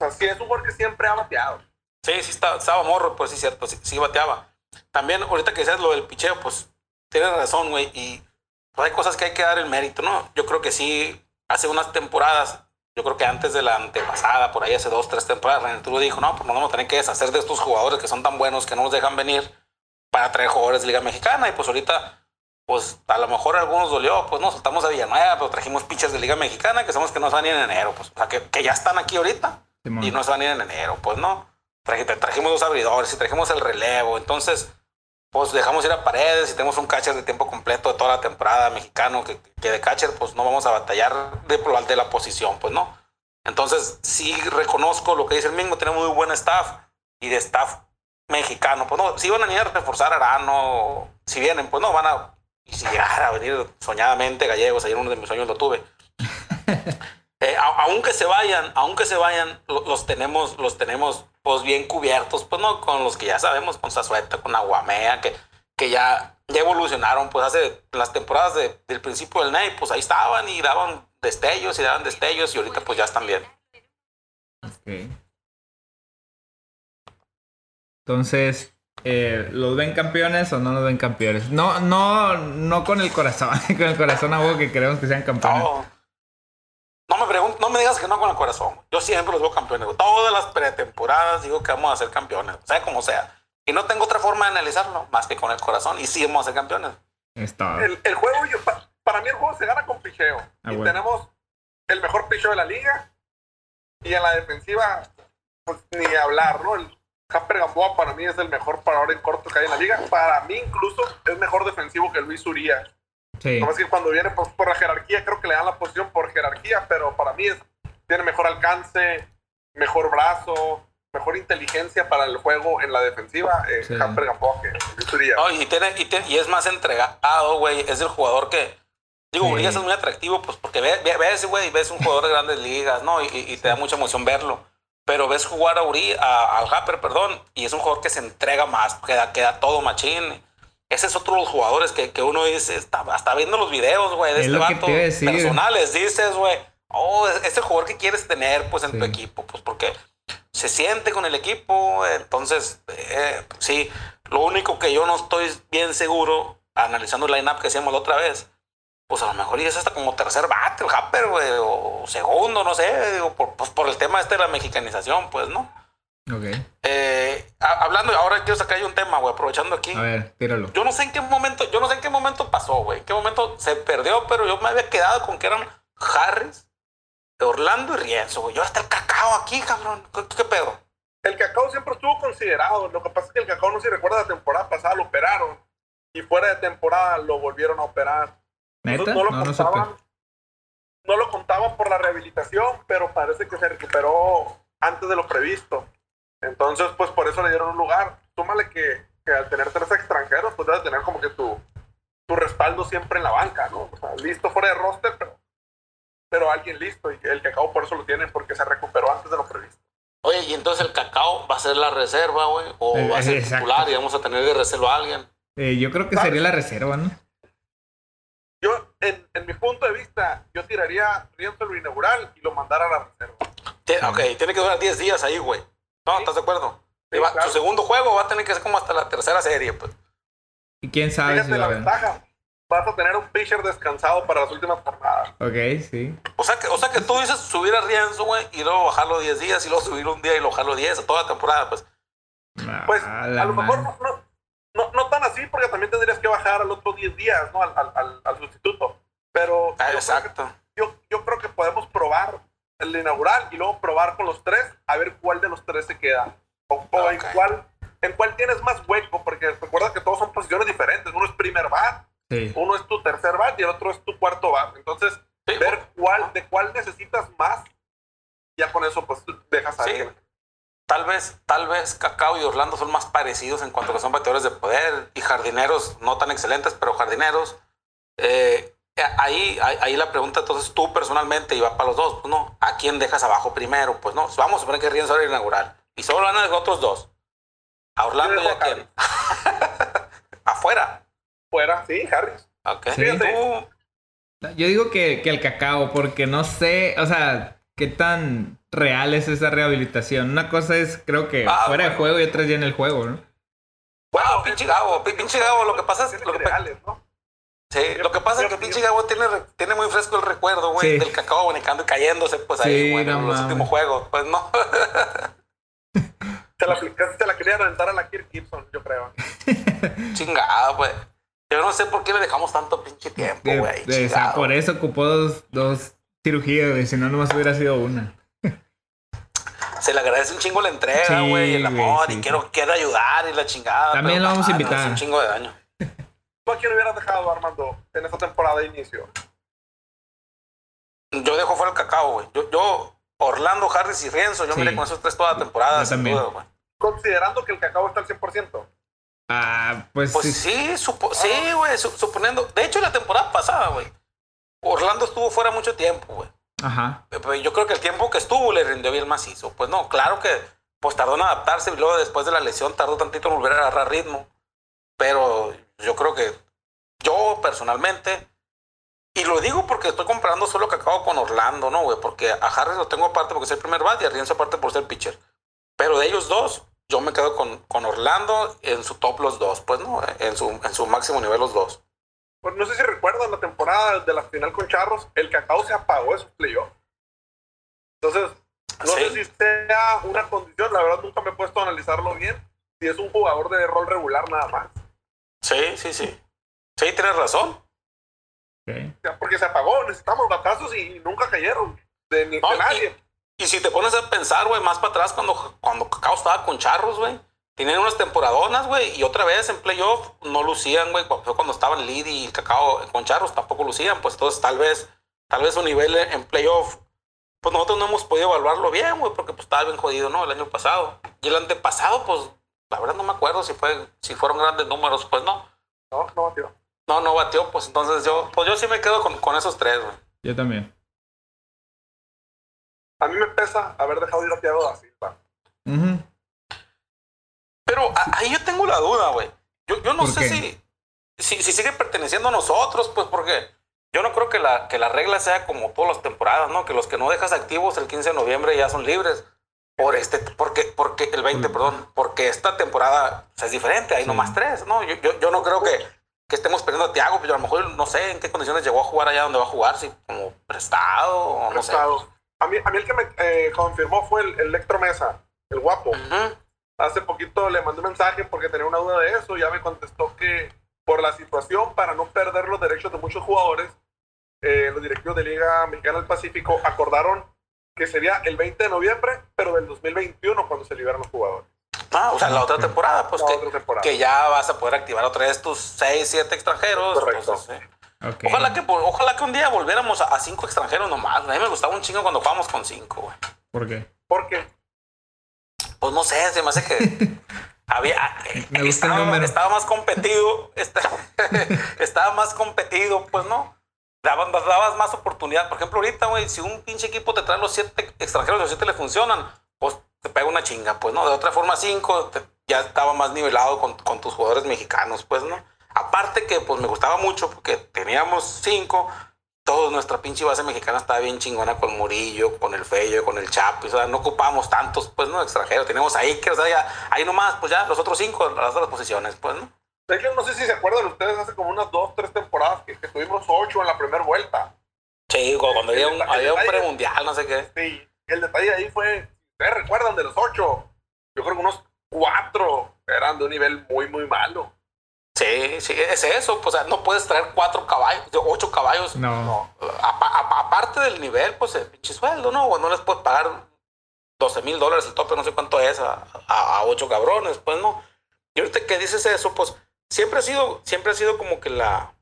Sea, sí es un jugador que siempre ha bateado. Sí, sí, estaba, estaba morro, pues sí, cierto, sí, sí bateaba. También, ahorita que decías lo del picheo, pues tienes razón, güey, y pues, hay cosas que hay que dar el mérito, ¿no? Yo creo que sí, hace unas temporadas, yo creo que antes de la antepasada, por ahí hace dos, tres temporadas, René Turo dijo, no, pues no vamos a tener que deshacer de estos jugadores que son tan buenos que no nos dejan venir para traer jugadores de Liga Mexicana, y pues ahorita, pues a lo mejor a algunos dolió, pues no, soltamos a Villanueva, pero trajimos pitchers de Liga Mexicana que sabemos que no ir en enero, pues, o sea, que, que ya están aquí ahorita Simón. y no se van a ir en enero, pues no. Traje- trajimos dos abridores y trajimos el relevo, entonces, pues dejamos ir a paredes y tenemos un catcher de tiempo completo de toda la temporada mexicano, que, que de catcher, pues no vamos a batallar de, de la posición, pues no. Entonces, sí reconozco lo que dice el mismo, tenemos muy buen staff y de staff mexicano, pues no, si van a venir a reforzar Arano, si vienen, pues no, van a, y si llegara a venir soñadamente gallegos, ayer uno de mis sueños lo tuve, <laughs> eh, aunque se vayan, aunque se vayan, lo- los tenemos, los tenemos pues bien cubiertos, pues no, con los que ya sabemos, con Sazueta, con Aguamea, que, que ya, ya evolucionaron, pues hace las temporadas de- del principio del NEI, pues ahí estaban y daban destellos y daban destellos y ahorita pues ya están bien. Ok. Entonces, eh, ¿los ven campeones o no los ven campeones? No, no, no con el corazón, <laughs> con el corazón a huevo que queremos que sean campeones. No me pregun- no me digas que no con el corazón. Yo siempre los veo campeones. Todas las pretemporadas digo que vamos a ser campeones, sea como sea. Y no tengo otra forma de analizarlo más que con el corazón. Y sí vamos a ser campeones. Es todo. El, el juego, yo, pa- para mí el juego se gana con picheo. Ah, y bueno. tenemos el mejor picheo de la liga. Y en la defensiva, pues ni hablar, ¿no? El Jasper Gamboa para mí es el mejor parador en corto que hay en la liga. Para mí incluso es mejor defensivo que Luis Urias. Sí. Nomás que cuando viene pues, por la jerarquía, creo que le dan la posición por jerarquía, pero para mí es, tiene mejor alcance, mejor brazo, mejor inteligencia para el juego en la defensiva, eh, Sí. Hamper. No, y, tiene, y, tiene- y es más entregado, güey. Es el jugador que. Digo, Sí. Urias es muy atractivo, pues porque ve- ve- ves, güey, ves un jugador de grandes ligas, ¿no? Y, y- te da mucha emoción verlo. Pero ves jugar a Uri, a- al Happer, perdón, y es un jugador que se entrega más, que da, que da todo machín. Ese es otro de los jugadores que, que uno dice, está, hasta viendo los videos, güey, de Es este lo que vato te iba a decir. personales, dices, güey, oh, es, el jugador que quieres tener, pues, en tu Sí. equipo, pues, porque se siente con el equipo, entonces, eh, sí, lo único que yo no estoy bien seguro, analizando el line-up que hacíamos la otra vez, pues a lo mejor es hasta como tercer bate el Happer, güey, o segundo, no sé, digo, por, pues por el tema este de la mexicanización, pues, ¿no? Ok. Eh, ha- hablando, ahora quiero sacar yo un tema, güey, aprovechando aquí. A ver, tíralo. Yo no sé en qué momento, yo no sé en qué momento pasó, güey, en qué momento se perdió, pero yo me había quedado con que eran Harris, Orlando y Rienzo, güey. Y ahora está el cacao aquí, cabrón. ¿Qué, qué pedo? El cacao siempre estuvo considerado. Lo que pasa es que el cacao, no sé si recuerda, la temporada pasada lo operaron. Y fuera de temporada lo volvieron a operar. ¿Neta? Entonces, no lo No, no supe. contaban. No lo contaban por la rehabilitación, pero parece que se recuperó antes de lo previsto. Entonces, pues por eso le dieron un lugar. Súmale que, que al tener tres extranjeros, pues debes tener como que tu, tu respaldo siempre en la banca, ¿no? O sea, listo fuera de roster, pero, pero alguien listo. Y el cacao por eso lo tiene, porque se recuperó antes de lo previsto. Oye, y entonces el cacao va a ser la reserva, güey. O Eh, va a ser exacto. titular y vamos a tener de reserva a alguien. Eh, yo creo que ¿Sabes? sería la reserva, ¿no? Yo, en, en mi punto de vista, yo tiraría Rienzo lo inaugural y lo mandara a la reserva. Tie- Ok, tiene que durar 10 días ahí, güey. ¿No? Sí. ¿Estás de acuerdo? Sí, Y va- claro. Su segundo juego va a tener que ser como hasta la tercera serie, pues. Y quién sabe si Fíjate va la a haber. ventaja. Vas a tener un pitcher descansado para las últimas jornadas. Ok, sí. O sea, que, o sea que tú dices subir a Rienzo, güey, y luego bajarlo 10 días, y luego subir un día y luego bajarlo 10 a toda la temporada, pues. Pues Ah, a la lo mejor no, no, no, no tan así, porque también tendrías que bajar al otro 10 días, ¿no? Al, al, al, sustituto. Pero Ah, yo, creo exacto. que, yo, yo creo que podemos probar el inaugural y luego probar con los tres a ver cuál de los tres se queda. O, o Ok. en, cuál, en cuál tienes más hueco, porque recuerda que todos son posiciones diferentes. Uno es primer bat, Sí. uno es tu tercer bat y el otro es tu cuarto bat. Entonces, Sí, ver cuál, de cuál necesitas más, ya con eso pues dejas a Sí. alguien. Tal vez, tal vez Cacao y Orlando son más parecidos en cuanto a que son bateadores de poder y jardineros, no tan excelentes, pero jardineros. Eh, ahí, ahí, ahí la pregunta, entonces tú personalmente, y va para los dos, pues no, ¿a quién dejas abajo primero? Pues no, vamos a suponer que Rienzo era el inaugural. Y solo van a los otros dos. ¿A Orlando y a quién? <laughs> Afuera. Fuera, sí, Harris. Ok. Sí. Yo digo que, que el cacao, porque no sé, o sea, qué tan real es esa rehabilitación. Una cosa es, creo que Ah, fuera de bueno. juego y otra es ya en el juego, ¿no? Bueno, pinche Gabo, pi- pinche Gabo, lo que pasa es... Lo que, ideales, ¿no? Sí, lo que pasa es que pinche Gabo tiene, tiene muy fresco el recuerdo, güey, Sí. del cacao abonicando y cayéndose, pues ahí, Sí, güey, en los últimos juegos. Pues no. Se la, casi se la quería aventar a la Kirk Gibson, yo creo. <laughs> Chingada, güey. Yo no sé por qué le dejamos tanto pinche tiempo, güey. de- o sea, chingado. por eso ocupó dos, dos cirugías, güey, si no, nomás hubiera sido una. Se le agradece un chingo la entrega, Sí, güey, el güey, amor, sí, y sí. quiero, quiero ayudar y la chingada. También pero, lo vamos a ah, invitar. es un chingo de daño. <laughs> ¿Tú a quién hubieras dejado, Armando, en esta temporada de inicio? Yo dejo fuera el cacao, güey. Yo, yo, Orlando, Harris y Rienzo, yo Sí. me le con esos tres toda la temporada, Yo sin también. duda, güey. Considerando que el cacao está al 100%. Ah, pues, Pues sí. sí, supo- sí, güey, su- suponiendo. De hecho, la temporada pasada, güey, Orlando estuvo fuera mucho tiempo, güey. Ajá. Yo creo que el tiempo que estuvo le rindió bien macizo. Pues no, claro que pues tardó en adaptarse y luego después de la lesión tardó tantito en volver a agarrar ritmo. Pero yo creo que yo personalmente, y lo digo porque estoy comparando solo Cacao con Orlando, ¿no, güey? Porque a Harris lo tengo aparte porque es el primer bat y a Rienzo aparte por ser pitcher. Pero de ellos dos, yo me quedo con, con Orlando en su top los dos, pues no, en su, en su máximo nivel los dos. Pues no sé si recuerdan la temporada de la final con Charros, el cacao se apagó de sus playoffs. Entonces, no Sí. sé si sea una condición, la verdad nunca me he puesto a analizarlo bien, si es un jugador de rol regular nada más. Sí, sí, sí. Sí, tienes razón. Porque se apagó, necesitamos batazos y nunca cayeron de, ni No, de y- nadie. Y si te pones a pensar, güey, más para atrás, cuando, cuando Cacao estaba con Charros, güey, tenían unas temporadonas, güey, y otra vez en playoff no lucían, güey, fue cuando estaban Lead y Cacao con Charros tampoco lucían, pues entonces tal vez, tal vez su nivel en playoff pues nosotros no hemos podido evaluarlo bien, güey, porque pues estaba bien jodido, ¿no? El año pasado. Y el antepasado, pues, la verdad no me acuerdo si fue, si fueron grandes números, pues no. No, no batió. No, no batió, pues entonces yo, pues yo sí me quedo con, con esos tres, güey. Yo también. A mí me pesa haber dejado ir a Thiago da Silva. Ujú. Pero a- ahí yo tengo la duda, güey. Yo, yo no ¿Por sé si, si, si sigue perteneciendo a nosotros, pues porque yo no creo que la, que la regla sea como todas las temporadas, ¿no? Que los que no dejas activos el 15 de noviembre ya son libres. Por este, porque, porque el 20, Mm. perdón, porque esta temporada o sea, es diferente, hay Sí. nomás tres, ¿no? Yo, yo, yo no creo que, que estemos perdiendo a Tiago, pero a lo mejor no sé en qué condiciones llegó a jugar allá donde va a jugar, si como prestado o no sé. A mí, a mí el que me eh, confirmó fue el, el Electro Mesa, el guapo. Ujú. Hace poquito le mandé un mensaje porque tenía una duda de eso. Ya me contestó que por la situación, para no perder los derechos de muchos jugadores, eh, los directivos de Liga Mexicana del Pacífico acordaron que sería el 20 de noviembre, pero del 2021 cuando se liberan los jugadores. Ah, o sea, la otra temporada, pues La que, otra temporada. que ya vas a poder activar otra vez tus 6, 7 extranjeros. Correcto. entonces, sí. Ojalá que, ojalá que un día volviéramos a, a cinco extranjeros nomás. A mí me gustaba un chingo cuando jugábamos con cinco, güey. ¿Por qué? Porque Pues no sé, se me hace que <laughs> había eh, Me gusta el estaba, número. estaba más competido, <laughs> estaba más competido, pues no. Dabas, dabas más oportunidad. Por ejemplo, ahorita, güey, si un pinche equipo te trae los siete extranjeros y los siete le funcionan, pues te pega una chinga, pues no. De otra forma, cinco te- ya estaba más nivelado con, con tus jugadores mexicanos, pues no. Aparte que pues me gustaba mucho porque teníamos cinco, toda nuestra pinche base mexicana estaba bien chingona con Murillo, con el Fello, con el Chapo, o sea, no ocupábamos tantos, pues, ¿no? Extranjeros, teníamos ahí que, o sea, ya, ahí nomás, pues ya, los otros cinco, las otras posiciones, pues, ¿no? no sé si se acuerdan ustedes hace como unas dos, tres temporadas que, que tuvimos ocho en la primera vuelta. Sí, cuando había un, había un premundial, no sé qué. Sí, el detalle ahí fue, ustedes recuerdan de los ocho, yo creo que unos cuatro eran de un nivel muy, muy malo. Sí, sí, es eso, pues, o sea, no puedes traer cuatro caballos, ocho caballos, No. apa- aparte del nivel, pues, el pinche sueldo, ¿no? O no les puedes pagar 12 mil dólares el tope, no sé cuánto es, a, a, a ocho cabrones, pues, ¿no? Y ahorita que dices eso, pues, siempre ha sido, siempre ha sido como que la,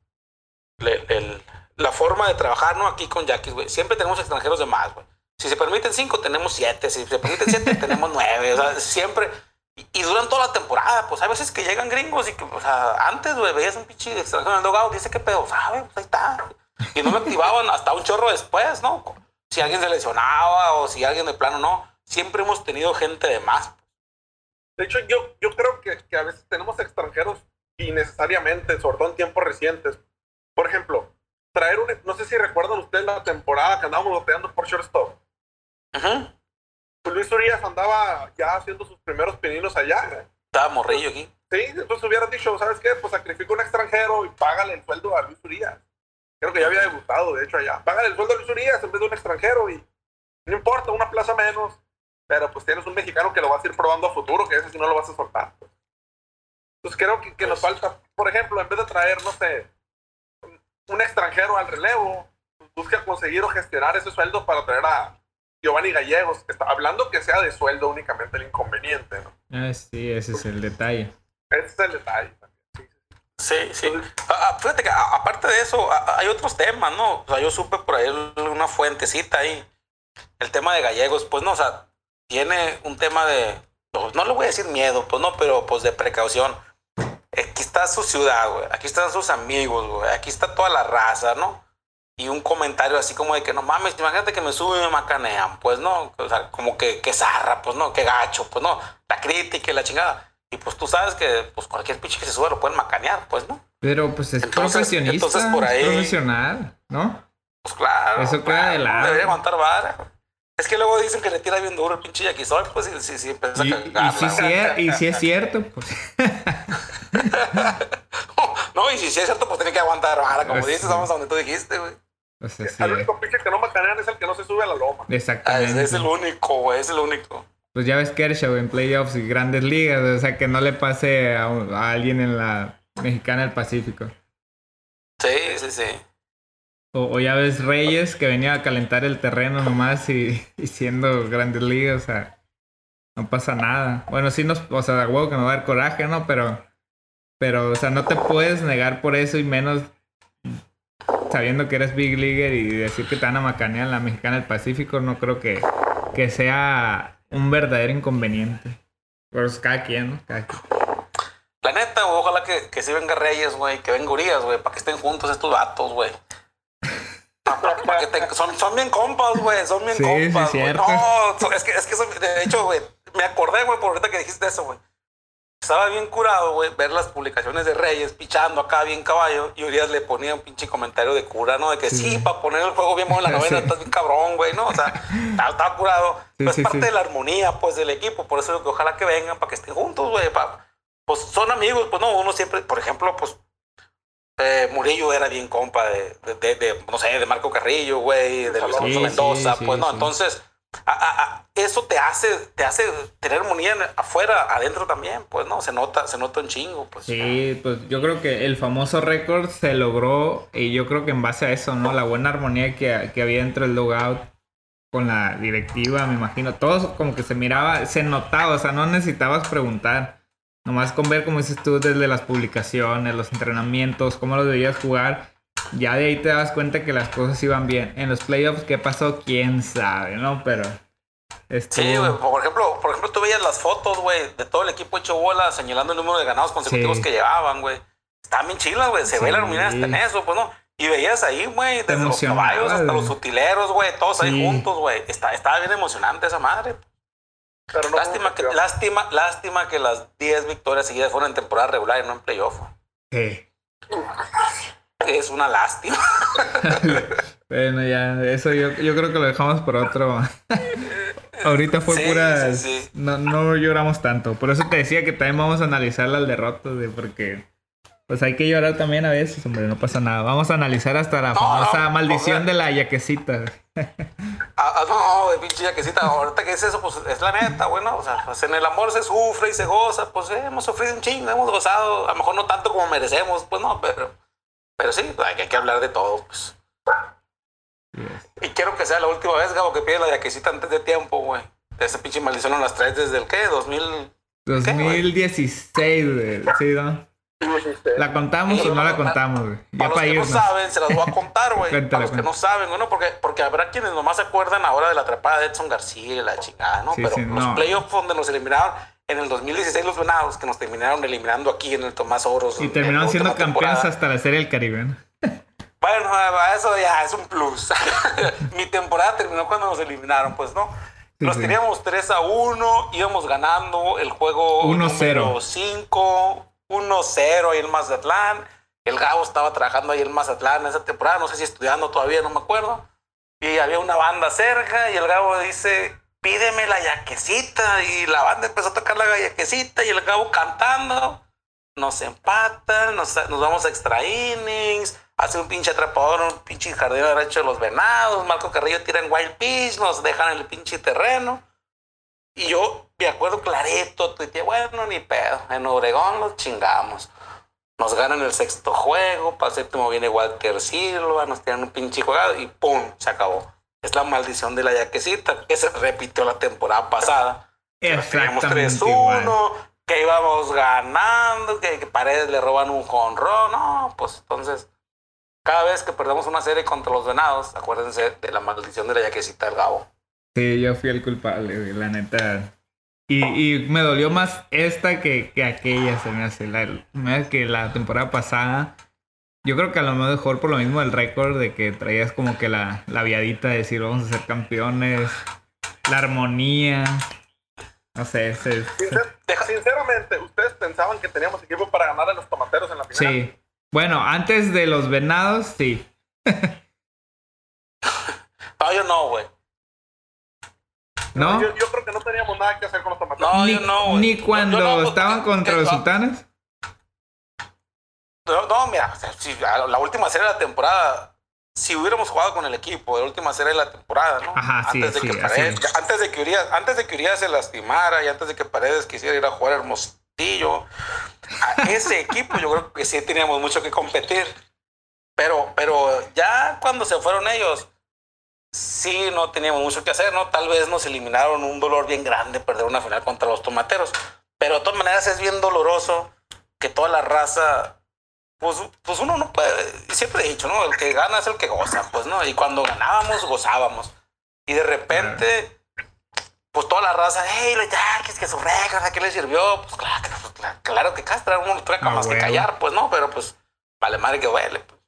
le- el- la forma de trabajar, ¿no? Aquí con Jackie, güey. Siempre tenemos extranjeros de más, güey. Si se permiten cinco, tenemos siete. Si se permiten siete, <laughs> tenemos nueve. O sea, siempre. Y, y duran toda la temporada. Pues hay veces que llegan gringos y que, o sea, antes, güey, veías un pinche extranjero en el dogado, dice qué pedo, ¿sabes? Pues ahí está. Y no lo activaban <laughs> hasta un chorro después, ¿no? Si alguien se lesionaba o si alguien de plano no. Siempre hemos tenido gente de más. De hecho, yo, yo creo que, que a veces tenemos extranjeros innecesariamente, sobre todo en tiempos recientes. Por ejemplo, traer un, no sé si recuerdan ustedes la temporada que andábamos bateando por shortstop. Ujú. Pues Luis Urias andaba ya haciendo sus primeros pininos allá. Estaba morrillo aquí. Sí, entonces hubieran dicho, ¿sabes qué? Pues sacrifica un extranjero y págale el sueldo a Luis Urias. Creo que ya había debutado, de hecho, allá. Págale el sueldo a Luis Urias en vez de un extranjero y no importa, una plaza menos. Pero pues tienes un mexicano que lo vas a ir probando a futuro, que ese sí no lo vas a soltar. pues. Entonces creo que, que nos Pues- falta, por ejemplo, en vez de traer, no sé, un- extranjero al relevo, pues, busca conseguir o gestionar ese sueldo para traer a Giovanni Gallegos. está, hablando que sea de sueldo únicamente el inconveniente, ¿no? Ah, sí, ese es el detalle. Ese es el detalle también. sí, sí. Ah, ah, fíjate que a- aparte de eso, hay otros temas, ¿no? O sea, yo supe por ahí una fuentecita ahí. El tema de gallegos, pues no, o sea, tiene un tema de, pues, no le voy a decir miedo, pues no, pero pues de precaución. Aquí está su ciudad, güey. Aquí están sus amigos, güey. Aquí está toda la raza, ¿no? Y un comentario así como de que no mames, imagínate que me suben y me macanean, pues no, o sea, como que, que zarra, pues no, que gacho, pues no, la crítica y la chingada. Y pues tú sabes que pues cualquier pinche que se sube lo pueden macanear, pues no. Pero pues es Entonces- profesionista. entonces por ahí- Es profesional, ¿no? Pues claro. Eso queda de claro, lado. Debería aguantar vara. Es que luego dicen que le tira bien duro el pinche yaquisoy, pues si si, si empieza Y, a y si, es- y si es cierto, pues. <laughs> No, y si es cierto, pues tiene que aguantar vara. Como Pues dices, vamos a donde tú dijiste, güey. Pues así El único pinche que no macanean es el que no se sube a la loma. Ah, es, Exactamente. es el único, güey, es el único. Pues ya ves Kershaw en playoffs y grandes ligas, o sea, que no le pase a, alguien en la mexicana del Pacífico. Sí, sí, sí. O, o ya ves Reyes que venía a calentar el terreno nomás y, y siendo grandes ligas, o sea, no pasa nada. Bueno, sí nos, o sea, a huevo que nos va a dar coraje, ¿no? Pero, pero, o sea, no te puedes negar por eso y menos sabiendo que eres Big Leaguer y decir que te van a macanear en la Mexicana del Pacífico, no creo que, que sea un verdadero inconveniente. Pero es cada quien, ¿no? Cada quien. La neta, güey, ojalá que, que sí venga Reyes, güey, que venga Urias, güey, para que estén juntos estos vatos, güey. <laughs> Pa' que te- son, son bien compas, güey, son bien Sí, sí, compas. güey. cierto. No, es que, es que son- de hecho, güey, me acordé, güey, por ahorita que dijiste eso, güey. Estaba bien curado, güey, ver las publicaciones de Reyes pichando acá bien caballo y Urias le ponía un pinche comentario de cura, ¿no? De que sí, para poner el juego bien bueno en la <laughs> novena, Sí. estás bien cabrón, güey, ¿no? O sea, estaba, estaba curado. Sí, Pero sí, es parte sí. de la armonía, pues, del equipo. Por eso digo que ojalá que vengan para que estén juntos, güey. pa- Pues son amigos, pues no, uno siempre, por ejemplo, pues eh, Murillo era bien compa de, de, de- de, no sé, de Marco Carrillo, güey, de Luis Sí, Alonso sí, Mendoza, sí, pues no, sí. entonces a- a- eso te hace, te hace tener armonía afuera, adentro también, pues no, se nota, se nota un chingo, pues. Sí, pues yo creo que el famoso récord se logró y yo creo que en base a eso, ¿no? La buena armonía que, que había dentro del logout con la directiva, me imagino. Todos como que se miraba, se notaba, o sea, no necesitabas preguntar. Nomás con ver, como dices tú, desde las publicaciones, los entrenamientos, cómo los debías jugar, ya de ahí te das cuenta que las cosas iban bien. En los playoffs, ¿qué pasó? ¿Quién sabe, no? Pero... estuvo- Sí, güey. Por ejemplo, por ejemplo, tú veías las fotos, güey, de todo el equipo hecho bola, señalando el número de ganados consecutivos Sí. que llevaban, güey. Estaban bien chilas, güey. Se ve Sí. la armonía hasta en eso, pues no. Y veías ahí, güey, desde los caballos hasta los utileros, güey, todos ahí juntos, güey. Está, estaba bien emocionante esa madre. Pero no lástima, que, lástima, lástima que las 10 victorias seguidas fueron en temporada regular y no en playoff. Sí. Es una lástima. <laughs> Bueno, ya, eso yo, yo creo que lo dejamos por otro. <laughs> Ahorita fue Sí, pura. sí, sí. No, no lloramos tanto. Por eso te decía que también vamos a analizar las derrotas, de porque. Pues hay que llorar también a veces, hombre, no pasa nada. Vamos a analizar hasta la No, famosa no, maldición o sea- de la yaquecita. Ah, ah, no, güey, pinche yaquecita. Ahorita que es eso, pues es la neta, bueno. O sea, pues en el amor se sufre y se goza. Pues eh, hemos sufrido un chingo, hemos gozado. A lo mejor no tanto como merecemos, pues no, pero, pero sí, hay, que- que hablar de todo, pues. Y quiero que sea la última vez, Gabo, que pide la yaquecita antes de tiempo, güey. Esa pinche maldición no las traes desde el qué, 2000. 2016, güey. Sí, ¿no? ¿La contamos o no la contamos, güey? Ya Para los para que no irnos. saben, se las voy a contar, güey. <laughs> Para los que no saben, bueno, porque, porque habrá quienes nomás se acuerdan ahora de la atrapada de Edson García y la chingada, ¿no? Sí, Pero sí, los no. playoffs donde nos eliminaron en el 2016 los venados, que nos terminaron eliminando aquí en el Tomás Oros. Y terminaron siendo campeones hasta la Serie del Caribe, ¿no? <laughs> Bueno, eso ya es un plus. <laughs> Mi temporada terminó cuando nos eliminaron, pues no. Sí, Los sí. teníamos 3 a 1, íbamos ganando el juego 1-0. 5, 1-0 ahí en Mazatlán. El Gabo estaba trabajando ahí en Mazatlán esa temporada, no sé si estudiando todavía, no me acuerdo. Y había una banda cerca y el Gabo dice, pídeme la yaquecita. Y la banda empezó a tocar la yaquecita y el Gabo cantando. Nos empatan, nos, nos vamos a extra innings. Hace un pinche atrapador, un pinche jardín derecho de los venados. Marco Carrillo tira en wild pitch, nos dejan en el pinche terreno. Y yo me acuerdo clarito, tuiteé, bueno, ni pedo. En Obregón los chingamos. Nos ganan el sexto juego, para el séptimo viene Walter Silva, nos tiran un pinche jugado y ¡pum! Se acabó. Es la maldición de la yaquecita, que se repitió la temporada pasada. Teníamos Exactamente igual. 3-1, que íbamos ganando, que, que Paredes le roban un jonrón. No, pues entonces, cada vez que perdemos una serie contra los venados, acuérdense de la maldición de la yaquecita del Gabo. Sí, yo fui el culpable, la neta. Y, y me dolió más esta que, que aquella, se me hace. La, que la temporada pasada. Yo creo que a lo mejor por lo mismo el récord de que traías como que la, la viadita de decir vamos a ser campeones, la armonía. No sé, se- Sincer- Sinceramente, ¿ustedes pensaban que teníamos equipo para ganar a los tomateros en la final? sí. Bueno, antes de los venados, sí. No, <laughs> yo no, güey. ¿No? Yo, yo creo que no teníamos nada que hacer con los tomateros. No, ni, yo no, ni cuando yo no, estaban contra los sultanes. No, no, mira, si la última serie de la temporada, si hubiéramos jugado con el equipo de la última serie de la temporada, ¿no? Ajá, sí, antes de sí, que así Paredes, es. antes de que Urias, antes de que Urias se lastimara y antes de que Paredes quisiera ir a jugar Hermosillo, a ese <laughs> equipo yo creo que sí teníamos mucho que competir. Pero, pero ya cuando se fueron ellos, sí no teníamos mucho que hacer, ¿no? Tal vez nos eliminaron un dolor bien grande perder una final contra los tomateros. Pero de todas maneras es bien doloroso que toda la raza pues, pues uno no puede, siempre he dicho, ¿no? El que gana es el que goza, pues, ¿no? Y cuando ganábamos, gozábamos. Y de repente, pues toda la raza, hey, los Yankees, que su récord, ¿a qué le sirvió? Pues claro, que- pues, claro, claro que castra, uno no Ah, más que huevo. callar, pues, ¿no? Pero pues, vale madre que duele. pues.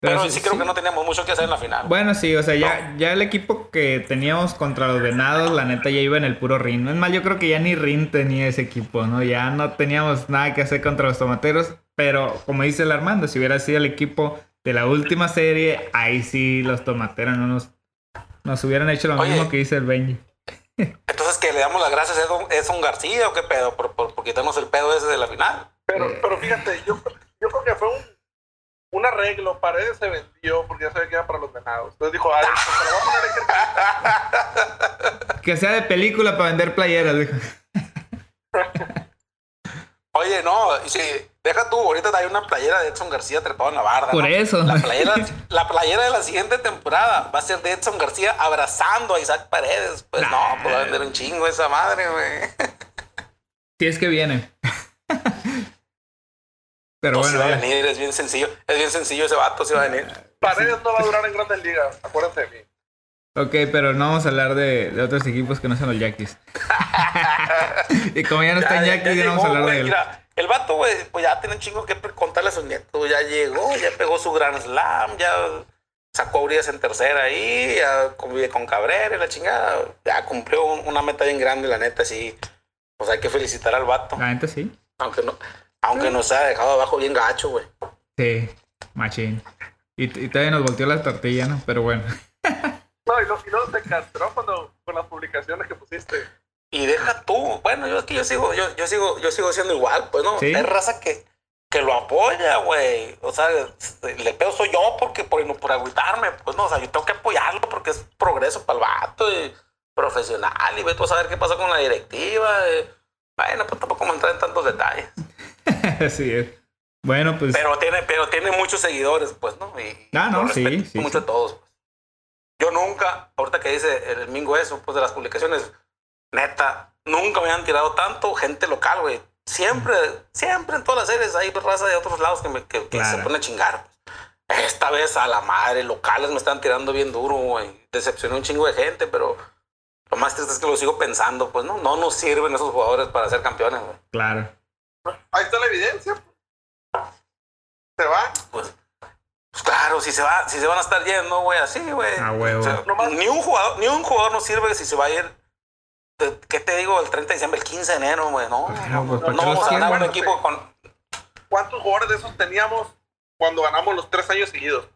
Pero, sí, creo sí. que no teníamos mucho que hacer en la final. Bueno, sí, o sea, ya, ya el equipo que teníamos contra los venados, la neta, ya iba en el puro rin. Es más, yo creo que ya ni rin tenía ese equipo, ¿no? Ya no teníamos nada que hacer contra los tomateros. Pero, como dice el Armando, si hubiera sido el equipo de la última serie, ahí sí los tomateros no nos, nos hubieran hecho lo Oye. mismo que dice el Benji. <laughs> Entonces, que le damos las gracias a Edson, Edson García o qué pedo, por, por, por quitarnos el pedo ese de la final. Pero, Eh. pero fíjate, yo, yo creo que fue un, un arreglo. Paredes se vendió porque ya sabía que era para los venados. Entonces dijo, a ver, te lo voy a poner. Que sea de película para vender playeras, dijo. <laughs> Oye, no, y si, deja tú, ahorita hay una playera de Edson García trepado en la barda. Por ¿no? eso. La playera, la playera de la siguiente temporada va a ser de Edson García abrazando a Isaac Paredes. Pues no, pues va a vender un chingo esa madre, güey. Si es que viene. Pero No, bueno, va a ya. venir, es bien sencillo. Es bien sencillo ese vato, sí va a venir. Paredes no va a durar en grandes ligas. Acuérdense de mí. Ok, pero no vamos a hablar de, de otros equipos que no son los Yankees. <laughs> y como ya no están Yankees, ya, no vamos a hablar de él. Mira, el vato, güey, pues ya tiene un chingo que contarle a sus nietos. Ya llegó, ya pegó su gran slam, ya sacó a Urias en tercera ahí, ya convive con Cabrera y la chingada. Ya cumplió un- una meta bien grande, la neta, sí. Pues hay que felicitar al vato. La gente sí. Aunque no, aunque nos ha dejado abajo bien gacho, güey. Sí, machín. Y, y todavía nos volteó la tortilla, ¿no? Pero bueno. <laughs> No, y no, y no te castró cuando, con las publicaciones que pusiste. Y deja tú, bueno, yo es que yo sigo, yo, yo sigo, yo sigo siendo igual, pues no, Sí. hay raza que, que lo apoya, güey. O sea, le pego soy yo porque por, por agüitarme, pues no, o sea, yo tengo que apoyarlo porque es progreso para el vato y profesional y ve tú a saber qué pasó con la directiva. y- bueno, pues tampoco me entrar en tantos detalles. <laughs> Así es. Bueno, pues. Pero tiene, pero tiene muchos seguidores, pues, ¿no? Y, Ah, no, sí, sí, mucho sí. a todos. pues. Yo nunca, ahorita que dice el Mingo eso, pues de las publicaciones, neta, nunca me han tirado tanto gente local, güey. Siempre, siempre en todas las series hay raza de otros lados que, me, que, que Claro. se pone a chingar. pues. Esta vez a la madre, locales me están tirando bien duro, güey. Decepcioné un chingo de gente, pero lo más triste es que lo sigo pensando, pues no, no nos sirven esos jugadores para ser campeones, güey. Claro. Ahí está la evidencia. Se va. pues, pues claro, si se va, si se van a estar yendo, güey, así, güey. A huevo. O sea, ni un jugador, ni un jugador nos sirve si se va a ir. ¿Qué te digo? El 30 de diciembre, el 15 de enero, güey. No, Claro, pues, no, ¿para no vamos a ganar un equipo con. ¿Cuántos jugadores de esos teníamos cuando ganamos los tres años seguidos?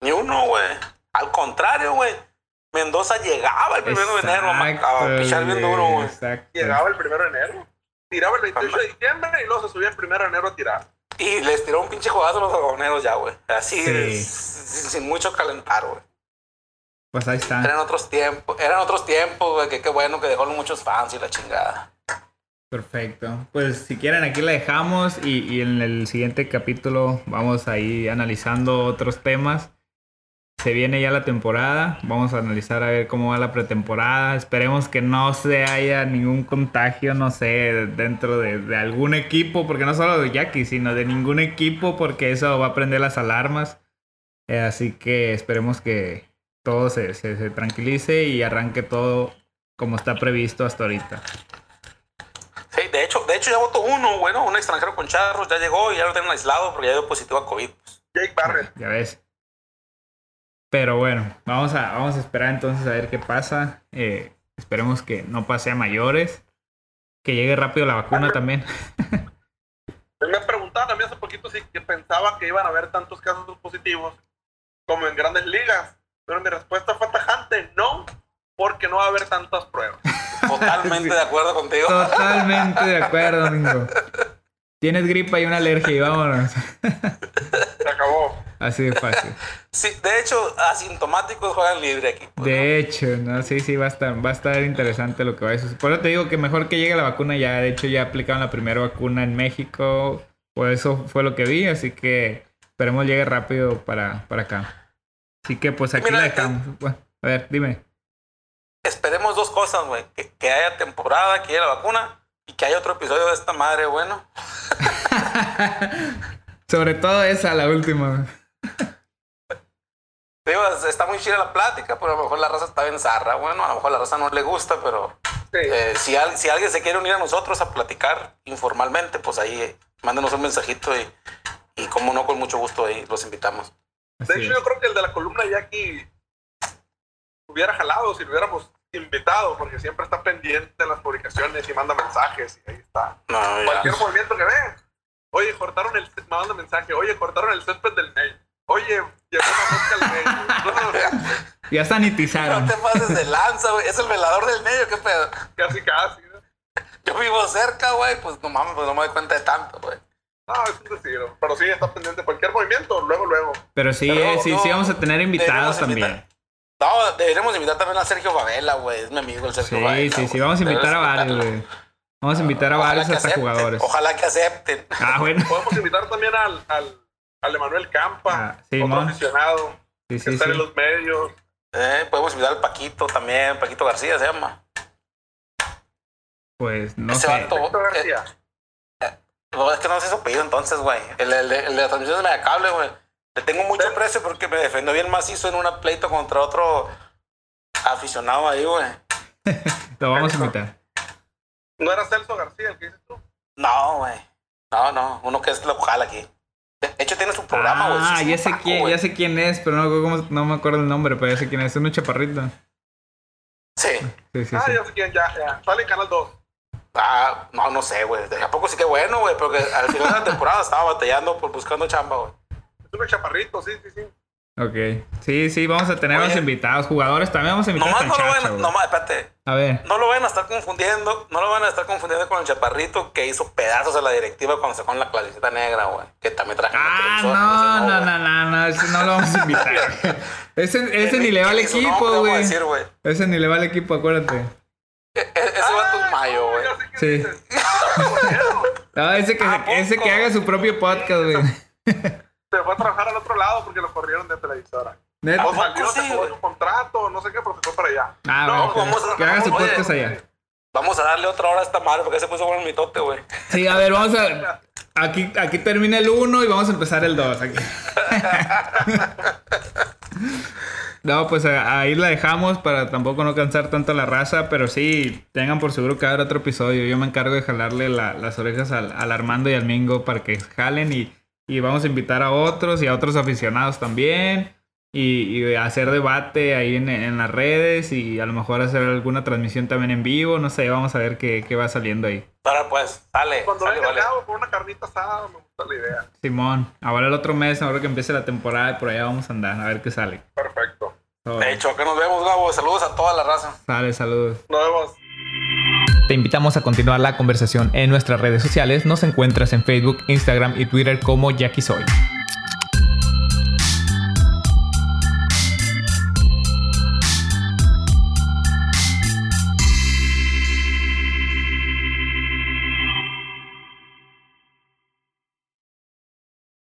Ni uno, güey. Al contrario, güey. Mendoza llegaba el primero de enero a, pichar bien duro, güey. Exacto. Llegaba el primero de enero. Tiraba el 28 de diciembre y luego se subía el primero de enero a tirar. Y les tiró un pinche jugazo a los agoneros ya, güey. Así, Sí. sin, sin mucho calentar, güey. Pues ahí está. Eran otros tiempos, eran otros tiempos, güey. Que qué bueno que dejó muchos fans y la chingada. Perfecto. Pues si quieren aquí la dejamos y, y en el siguiente capítulo vamos ahí analizando otros temas. Se viene ya la temporada, vamos a analizar a ver cómo va la pretemporada. Esperemos que no se haya ningún contagio, no sé, dentro de, de algún equipo, porque no solo de Jackie, sino de ningún equipo, porque eso va a prender las alarmas. Eh, así que esperemos que todo se, se- se tranquilice y arranque todo como está previsto hasta ahorita. Sí, de hecho, de hecho ya votó uno, bueno, un extranjero con charros, ya llegó y ya lo tienen aislado porque ya dio positivo a COVID. pues. Jake Barrett. Ya ves. Pero bueno, vamos a, vamos a esperar entonces a ver qué pasa. Eh, esperemos que no pase a mayores. Que llegue rápido la vacuna también. Me preguntaban a mí hace poquito si que pensaba que iban a haber tantos casos positivos como en grandes ligas. Pero mi respuesta fue tajante, no, porque no va a haber tantas pruebas. <laughs> Totalmente Sí. de acuerdo contigo. Totalmente de acuerdo, <laughs> Mingo. Tienes gripa y una alergia y vámonos. Se acabó. Así de fácil. Sí, de hecho, asintomáticos juegan libre aquí. pues, De hecho, no, sí, sí, va a estar, va a estar interesante lo que va a suceder. Por eso te digo que mejor que llegue la vacuna ya. De hecho, ya aplicaron la primera vacuna en México. Por eso fue lo que vi, así que esperemos llegue rápido para, para acá. Así que pues aquí Mira, la eh. Bueno, a ver, dime. Esperemos dos cosas, güey. Que, que haya temporada, que llegue la vacuna y que haya otro episodio de esta madre, bueno. <laughs> Sobre todo esa, la última. <laughs> Digo, está muy chida la plática, pero a lo mejor la raza está bien zarra. Bueno, a lo mejor la raza no le gusta, pero Sí. eh, si, al- si alguien se quiere unir a nosotros a platicar informalmente, pues ahí eh, mándenos un mensajito y, y como no, con mucho gusto ahí los invitamos. De hecho, es. yo creo que el de la columna Jackie hubiera jalado si lo hubiéramos invitado, porque siempre está pendiente de las publicaciones y manda mensajes y ahí está. No, ya. Cualquier movimiento que ve. Oye, cortaron el me manda mensaje. Oye, cortaron el césped del mail. Oye, llegó una mosca al mail. Ya No sanitizaron. te pases de lanza, güey. Es el velador del medio, qué pedo. casi, casi. ¿no? Yo vivo cerca, güey, pues no mames, pues no me doy cuenta de tanto, güey. No, es un decir. Pero sí, está pendiente cualquier movimiento. Luego, luego. Pero sí, Pero eh, sí, no, sí vamos a tener invitados también. invitar. No, deberíamos invitar también a Sergio Favela, güey. Es mi amigo el Sergio Sí, Favela. sí, sí, güey. vamos a invitar a varios, güey. Vamos a invitar a Ojalá varios hasta acepten, jugadores. Ojalá que acepten. Ah, bueno. <laughs> Podemos invitar también al, al, al Emanuel Campa, Ah, sí, otro aficionado, Sí, que sí, está en sí. los medios. Eh, podemos invitar al Paquito también, Paquito García se llama. Pues no Ese sé. vato- Héctor eh, No, es que no sé su apellido entonces, güey. El, el, de- el de la transmisión de Megacable, güey. Le tengo mucho Sí. precio porque me defendió bien macizo en una pleito contra otro aficionado ahí, güey. <laughs> Lo vamos a invitar. ¿No era Celso García el que dices tú? No, güey. No, no. Uno que es local aquí. De hecho, tiene su programa, güey. Ah, ya sé Paco, quién, ya sé quién es, pero no, me acuerdo cómo- no me acuerdo el nombre, pero ya sé quién es. Es un chaparrito. Sí. Sí, sí, ah, sí. ya sé quién, ya, ya. Sale en Canal 2. Ah, no, no sé, güey. ¿A poco sí que bueno, güey? Porque al final de la temporada estaba batallando por buscando chamba, güey. Es uno chaparrito, sí, sí, sí. Ok. Sí, sí, vamos a tener Oye. los invitados, jugadores. También vamos a invitar Nomás a no lo Chacha, van, güey. nomás, espérate. A ver. No lo van a estar confundiendo, no lo van a estar confundiendo con el chaparrito que hizo pedazos a la directiva cuando sacó la clasicita negra, güey. Que también traje en Ah, no, no, güey. no, no, no, ese no lo vamos a invitar. <laughs> ese, ese ni le va al equipo, güey. Ese ni le va al equipo, acuérdate. E- e- Ese vato es mayo, güey. Ya sé quién Sí. <laughs> No, ese que, ¿A ese que haga su propio podcast, güey. Se fue a trabajar al otro lado porque lo corrieron de televisora. Neta. O salió, sí, se güey? su contrato, no sé qué, pero se fue para allá. Ah, No, que- vamos a- que haga su podcast allá. Vamos a darle otra hora a esta madre porque se puso bueno el mitote, güey. Sí, a ver, vamos a. Aquí, aquí termina el 1 y vamos a empezar el 2. Aquí. <laughs> No, pues ahí la dejamos para tampoco no cansar tanto a la raza, pero sí, tengan por seguro que habrá otro episodio. Yo me encargo de jalarle la- las orejas al, al Armando y al Mingo para que jalen y, y vamos a invitar a otros y a otros aficionados también y, y hacer debate ahí en, en las redes y a lo mejor hacer alguna transmisión también en vivo, no sé, vamos a ver qué, qué va saliendo ahí. Ahora pues, sale, Cuando sale, vale. cabo por una carnita asada, me gusta la idea. Simón, ahora el otro mes, ahora que empiece la temporada, y por allá vamos a andar, a ver qué sale. Perfecto. De hecho, que nos vemos, Gabo. Saludos a toda la raza. Sale, saludos. Nos vemos. Te invitamos a continuar la conversación en nuestras redes sociales. Nos encuentras en Facebook, Instagram y Twitter como Jackie Soy.